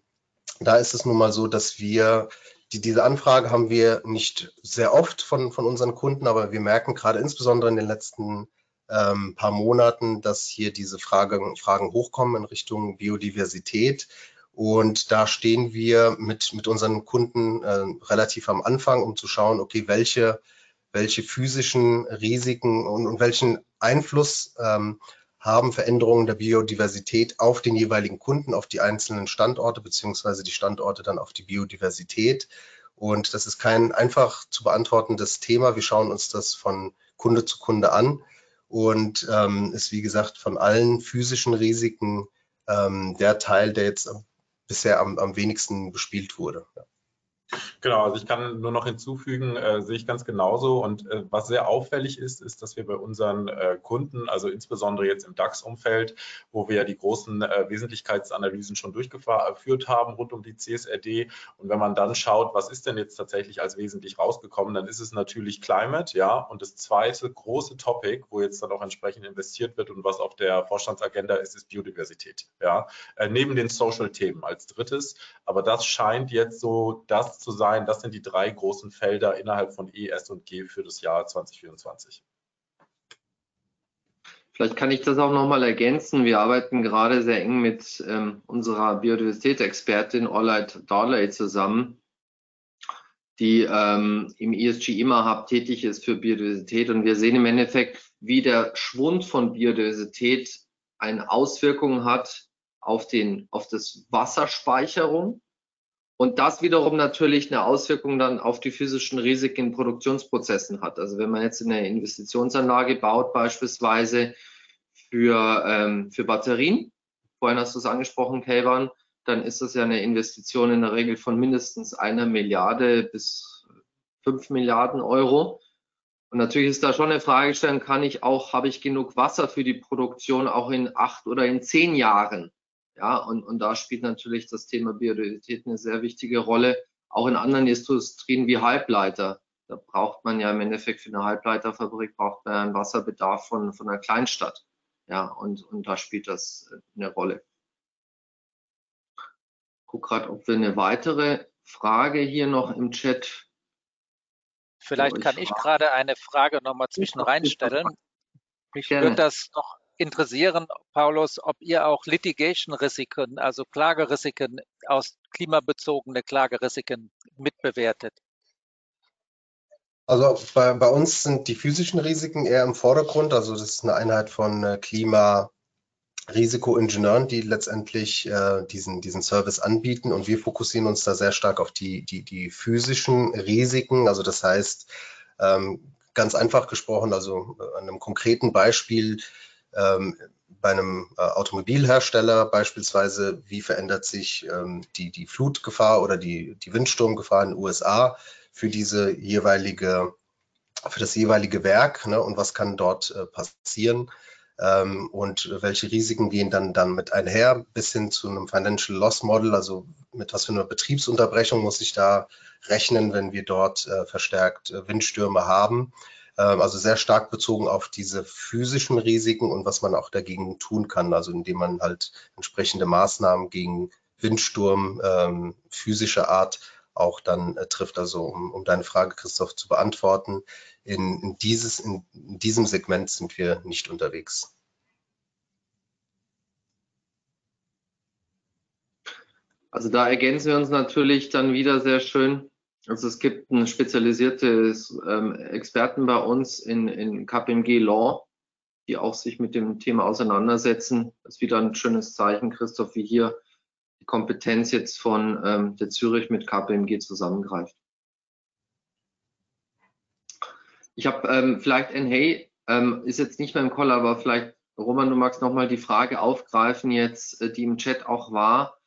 da ist es nun mal so, dass wir die, diese Anfrage haben wir nicht sehr oft von, von unseren Kunden, aber wir merken gerade insbesondere in den letzten ähm, paar Monaten, dass hier diese Frage, Fragen hochkommen in Richtung Biodiversität. Und da stehen wir mit, mit unseren Kunden äh, relativ am Anfang, um zu schauen, okay, welche, welche physischen Risiken und, und welchen Einfluss ähm, haben Veränderungen der Biodiversität auf den jeweiligen Kunden, auf die einzelnen Standorte, beziehungsweise die Standorte dann auf die Biodiversität. Und das ist kein einfach zu beantwortendes Thema. Wir schauen uns das von Kunde zu Kunde an und ähm, ist, wie gesagt, von allen physischen Risiken ähm, der Teil, der jetzt bisher am, am wenigsten bespielt wurde. Ja. Genau, also ich kann nur noch hinzufügen, äh, sehe ich ganz genauso. Und äh, was sehr auffällig ist, ist, dass wir bei unseren äh, Kunden, also insbesondere jetzt im DAX-Umfeld, wo wir ja die großen äh, Wesentlichkeitsanalysen schon durchgeführt haben rund um die CSRD. Und wenn man dann schaut, was ist denn jetzt tatsächlich als wesentlich rausgekommen, dann ist es natürlich Climate, ja. Und das zweite große Topic, wo jetzt dann auch entsprechend investiert wird und was auf der Vorstandsagenda ist, ist Biodiversität, ja. Äh, neben den Social-Themen als drittes. Aber das scheint jetzt so das zu sein. Das sind die drei großen Felder innerhalb von E, S und G für das Jahr 2024. Vielleicht kann ich das auch nochmal ergänzen. Wir arbeiten gerade sehr eng mit ähm, unserer Biodiversitätsexpertin Orleit Darley zusammen, die ähm, im ESG immer Hub tätig ist für Biodiversität. Und wir sehen im Endeffekt, wie der Schwund von Biodiversität eine Auswirkung hat auf, den, auf das Wasserspeicherung. Und das wiederum natürlich eine Auswirkung dann auf die physischen Risiken in Produktionsprozessen hat. Also wenn man jetzt eine Investitionsanlage baut, beispielsweise für, ähm, für Batterien, vorhin hast du es angesprochen, Kayvan, dann ist das ja eine Investition in der Regel von mindestens einer Milliarde bis fünf Milliarden Euro. Und natürlich ist da schon eine Frage stellen, kann ich auch, habe ich genug Wasser für die Produktion auch in acht oder in zehn Jahren? Ja, und, und da spielt natürlich das Thema Biodiversität eine sehr wichtige Rolle, auch in anderen Industrien wie Halbleiter. Da braucht man ja im Endeffekt für eine Halbleiterfabrik braucht man einen Wasserbedarf von, von einer Kleinstadt. Ja, und, und da spielt das eine Rolle. Guck gerade, ob wir eine weitere Frage hier noch im Chat. Vielleicht kann ich gerade eine Frage nochmal zwischen reinstellen. Mich würde das noch interessieren, Paulus, ob ihr auch Litigation-Risiken, also Klagerisiken aus klimabezogene Klagerisiken mitbewertet. Also bei, bei, uns sind die physischen Risiken eher im Vordergrund. Also das ist eine Einheit von äh, Klimarisikoingenieuren, die letztendlich äh, diesen, diesen Service anbieten. Und wir fokussieren uns da sehr stark auf die, die, die physischen Risiken. Also das heißt, ähm, ganz einfach gesprochen, also äh, an einem konkreten Beispiel, ähm, bei einem äh, Automobilhersteller beispielsweise, wie verändert sich ähm, die, die Flutgefahr oder die, die Windsturmgefahr in den USA für diese jeweilige, für das jeweilige Werk ne, und was kann dort äh, passieren? Ähm, und welche Risiken gehen dann, dann mit einher, bis hin zu einem Financial Loss Model, also mit was für einer Betriebsunterbrechung muss ich da rechnen, wenn wir dort äh, verstärkt äh, Windstürme haben. Ähm, also sehr stark bezogen auf diese physischen Risiken und was man auch dagegen tun kann, also indem man halt entsprechende Maßnahmen gegen Windsturm ähm, physischer Art auch dann äh, trifft. Also um, um, deine Frage, Christoph, zu beantworten, in, in, dieses, in, in diesem Segment sind wir nicht unterwegs. Also da ergänzen wir uns natürlich dann wieder sehr schön also es gibt ein spezialisiertes ähm, Experten bei uns in, in KPMG Law, die auch sich mit dem Thema auseinandersetzen. Das ist wieder ein schönes Zeichen, Christoph, wie hier die Kompetenz jetzt von ähm, der Zürich mit KPMG zusammengreift. Ich habe ähm, vielleicht NHey, ähm, ist jetzt nicht mehr im Call, aber vielleicht, Roman, du magst nochmal die Frage aufgreifen jetzt, äh, die im Chat auch war.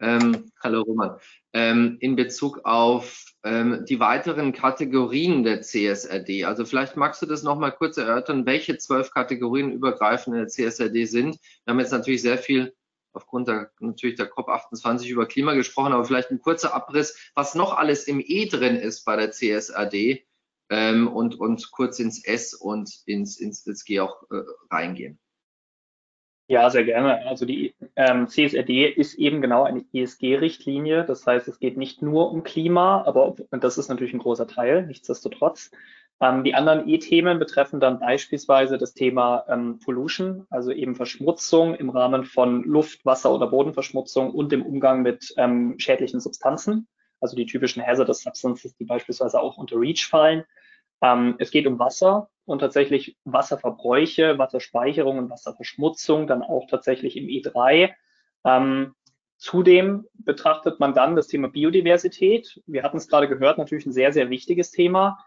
Ähm, hallo Roman ähm, in Bezug auf ähm, die weiteren Kategorien der CSRD. Also vielleicht magst du das nochmal kurz erörtern, welche zwölf Kategorien übergreifend in der CSRD sind. Wir haben jetzt natürlich sehr viel aufgrund der, natürlich der COP28 über Klima gesprochen, aber vielleicht ein kurzer Abriss, was noch alles im E drin ist bei der CSRD ähm, und, und kurz ins S und ins, ins, ins G auch äh, reingehen. Ja, sehr gerne. Also die ähm, CSRD ist eben genau eine ESG-Richtlinie. Das heißt, es geht nicht nur um Klima, aber das ist natürlich ein großer Teil, nichtsdestotrotz. Ähm, die anderen E-Themen betreffen dann beispielsweise das Thema ähm, Pollution, also eben Verschmutzung im Rahmen von Luft-, Wasser- oder Bodenverschmutzung und dem Umgang mit ähm, schädlichen Substanzen, also die typischen Hazardous Substances, die beispielsweise auch unter REACH fallen. Ähm, es geht um Wasser und tatsächlich Wasserverbräuche, Wasserspeicherung und Wasserverschmutzung dann auch tatsächlich im E3. Ähm, zudem betrachtet man dann das Thema Biodiversität. Wir hatten es gerade gehört, natürlich ein sehr, sehr wichtiges Thema.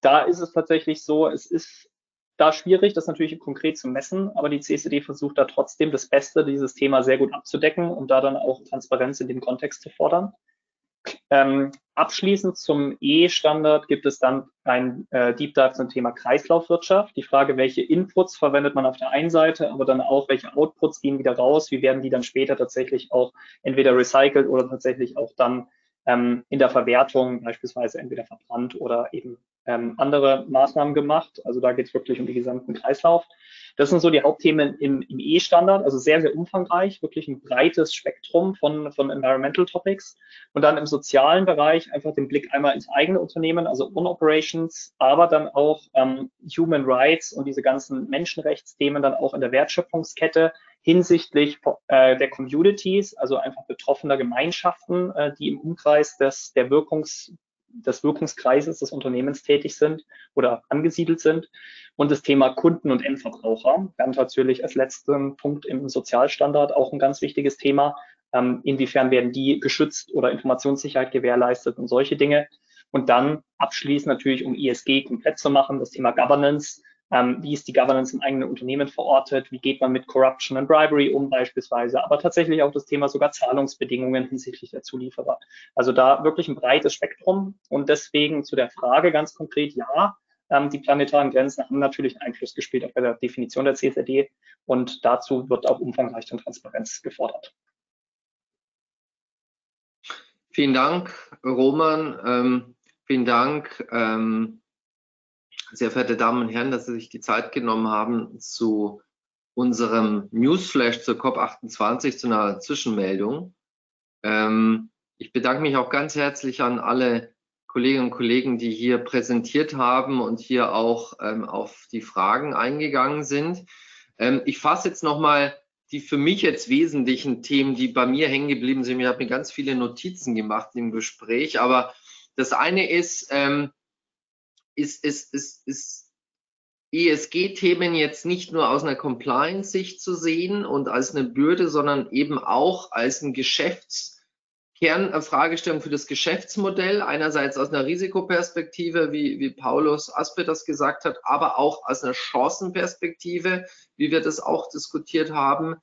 Da ist es tatsächlich so, es ist da schwierig, das natürlich konkret zu messen, aber die CCD versucht da trotzdem das Beste, dieses Thema sehr gut abzudecken und da dann auch Transparenz in dem Kontext zu fordern. Ähm, abschließend zum E-Standard gibt es dann ein äh, Deep Dive zum Thema Kreislaufwirtschaft. Die Frage, welche Inputs verwendet man auf der einen Seite, aber dann auch, welche Outputs gehen wieder raus, wie werden die dann später tatsächlich auch entweder recycelt oder tatsächlich auch dann ähm, in der Verwertung beispielsweise entweder verbrannt oder eben ähm, andere Maßnahmen gemacht. Also da geht es wirklich um den gesamten Kreislauf. Das sind so die Hauptthemen im, im E-Standard, also sehr, sehr umfangreich, wirklich ein breites Spektrum von, von Environmental Topics. Und dann im sozialen Bereich einfach den Blick einmal ins eigene Unternehmen, also On-Operations, aber dann auch ähm, Human Rights und diese ganzen Menschenrechtsthemen dann auch in der Wertschöpfungskette hinsichtlich äh, der Communities, also einfach betroffener Gemeinschaften, äh, die im Umkreis des, der Wirkungs des Wirkungskreises des Unternehmens tätig sind oder angesiedelt sind. Und das Thema Kunden und Endverbraucher. Ganz natürlich als letzten Punkt im Sozialstandard auch ein ganz wichtiges Thema. Ähm, inwiefern werden die geschützt oder Informationssicherheit gewährleistet und solche Dinge. Und dann abschließend natürlich, um ISG komplett zu machen, das Thema Governance. Ähm, wie ist die Governance im eigenen Unternehmen verortet? Wie geht man mit Corruption and Bribery um beispielsweise? Aber tatsächlich auch das Thema sogar Zahlungsbedingungen hinsichtlich der Zulieferer. Also da wirklich ein breites Spektrum. Und deswegen zu der Frage ganz konkret, ja, ähm, die planetaren Grenzen haben natürlich Einfluss gespielt auf der Definition der CSRD. Und dazu wird auch umfangreiche Transparenz gefordert. Vielen Dank, Roman. Ähm, vielen Dank, ähm, sehr verehrte Damen und Herren, dass Sie sich die Zeit genommen haben zu unserem Newsflash zur COP28, zu einer Zwischenmeldung. Ähm, ich bedanke mich auch ganz herzlich an alle Kolleginnen und Kollegen, die hier präsentiert haben und hier auch ähm, auf die Fragen eingegangen sind. Ähm, ich fasse jetzt nochmal die für mich jetzt wesentlichen Themen, die bei mir hängen geblieben sind. Ich habe mir ganz viele Notizen gemacht im Gespräch, aber das eine ist, ähm, ist, ist, ist, ist ESG-Themen jetzt nicht nur aus einer Compliance-Sicht zu sehen und als eine Bürde, sondern eben auch als ein Geschäfts- Kernfragestellung für das Geschäftsmodell, einerseits aus einer Risikoperspektive, wie, wie Paulus Aspe das gesagt hat, aber auch aus einer Chancenperspektive, wie wir das auch diskutiert haben.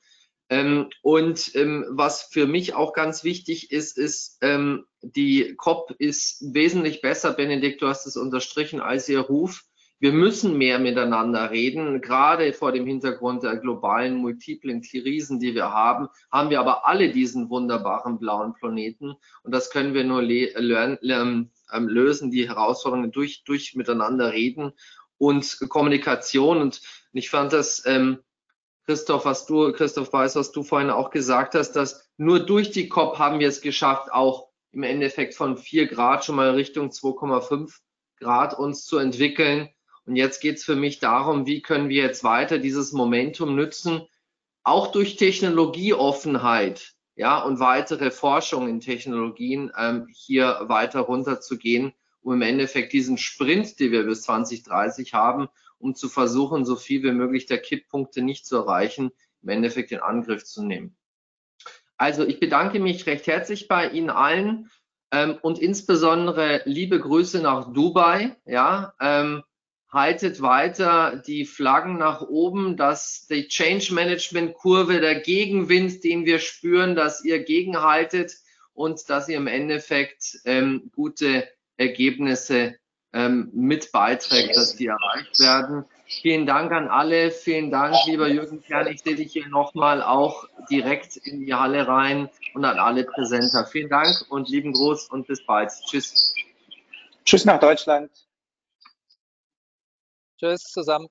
Ähm, und ähm, was für mich auch ganz wichtig ist, ist, ähm, die COP ist wesentlich besser, Benedikt, du hast es unterstrichen, als ihr Ruf wir müssen mehr miteinander reden. Gerade vor dem Hintergrund der globalen multiplen Krisen, die wir haben, haben wir aber alle diesen wunderbaren blauen Planeten. Und das können wir nur ähm, lösen, die Herausforderungen durch, durch miteinander reden und Kommunikation. Und ich fand das, ähm, Christoph, was du, Christoph Weiß, was du vorhin auch gesagt hast, dass nur durch die COP haben wir es geschafft, auch im Endeffekt von vier Grad schon mal Richtung 2,5 Grad uns zu entwickeln. Und jetzt geht es für mich darum, wie können wir jetzt weiter dieses Momentum nützen, auch durch Technologieoffenheit, ja, und weitere Forschung in Technologien ähm, hier weiter runterzugehen, um im Endeffekt diesen Sprint, den wir bis 2030 haben, um zu versuchen, so viel wie möglich der Kipppunkte nicht zu erreichen, im Endeffekt in Angriff zu nehmen. Also ich bedanke mich recht herzlich bei Ihnen allen ähm, und insbesondere liebe Grüße nach Dubai. Ja, ähm, haltet weiter die Flaggen nach oben, dass die Change Management Kurve, der Gegenwind, den wir spüren, dass ihr gegenhaltet und dass ihr im Endeffekt ähm, gute Ergebnisse ähm, mit beiträgt, dass die erreicht werden. Vielen Dank an alle. Vielen Dank, lieber Jürgen Kern. Ich sehe dich hier nochmal auch direkt in die Halle rein und an alle Präsenter. Vielen Dank und lieben Gruß und bis bald. Tschüss. Tschüss nach Deutschland. Tschüss zusammen.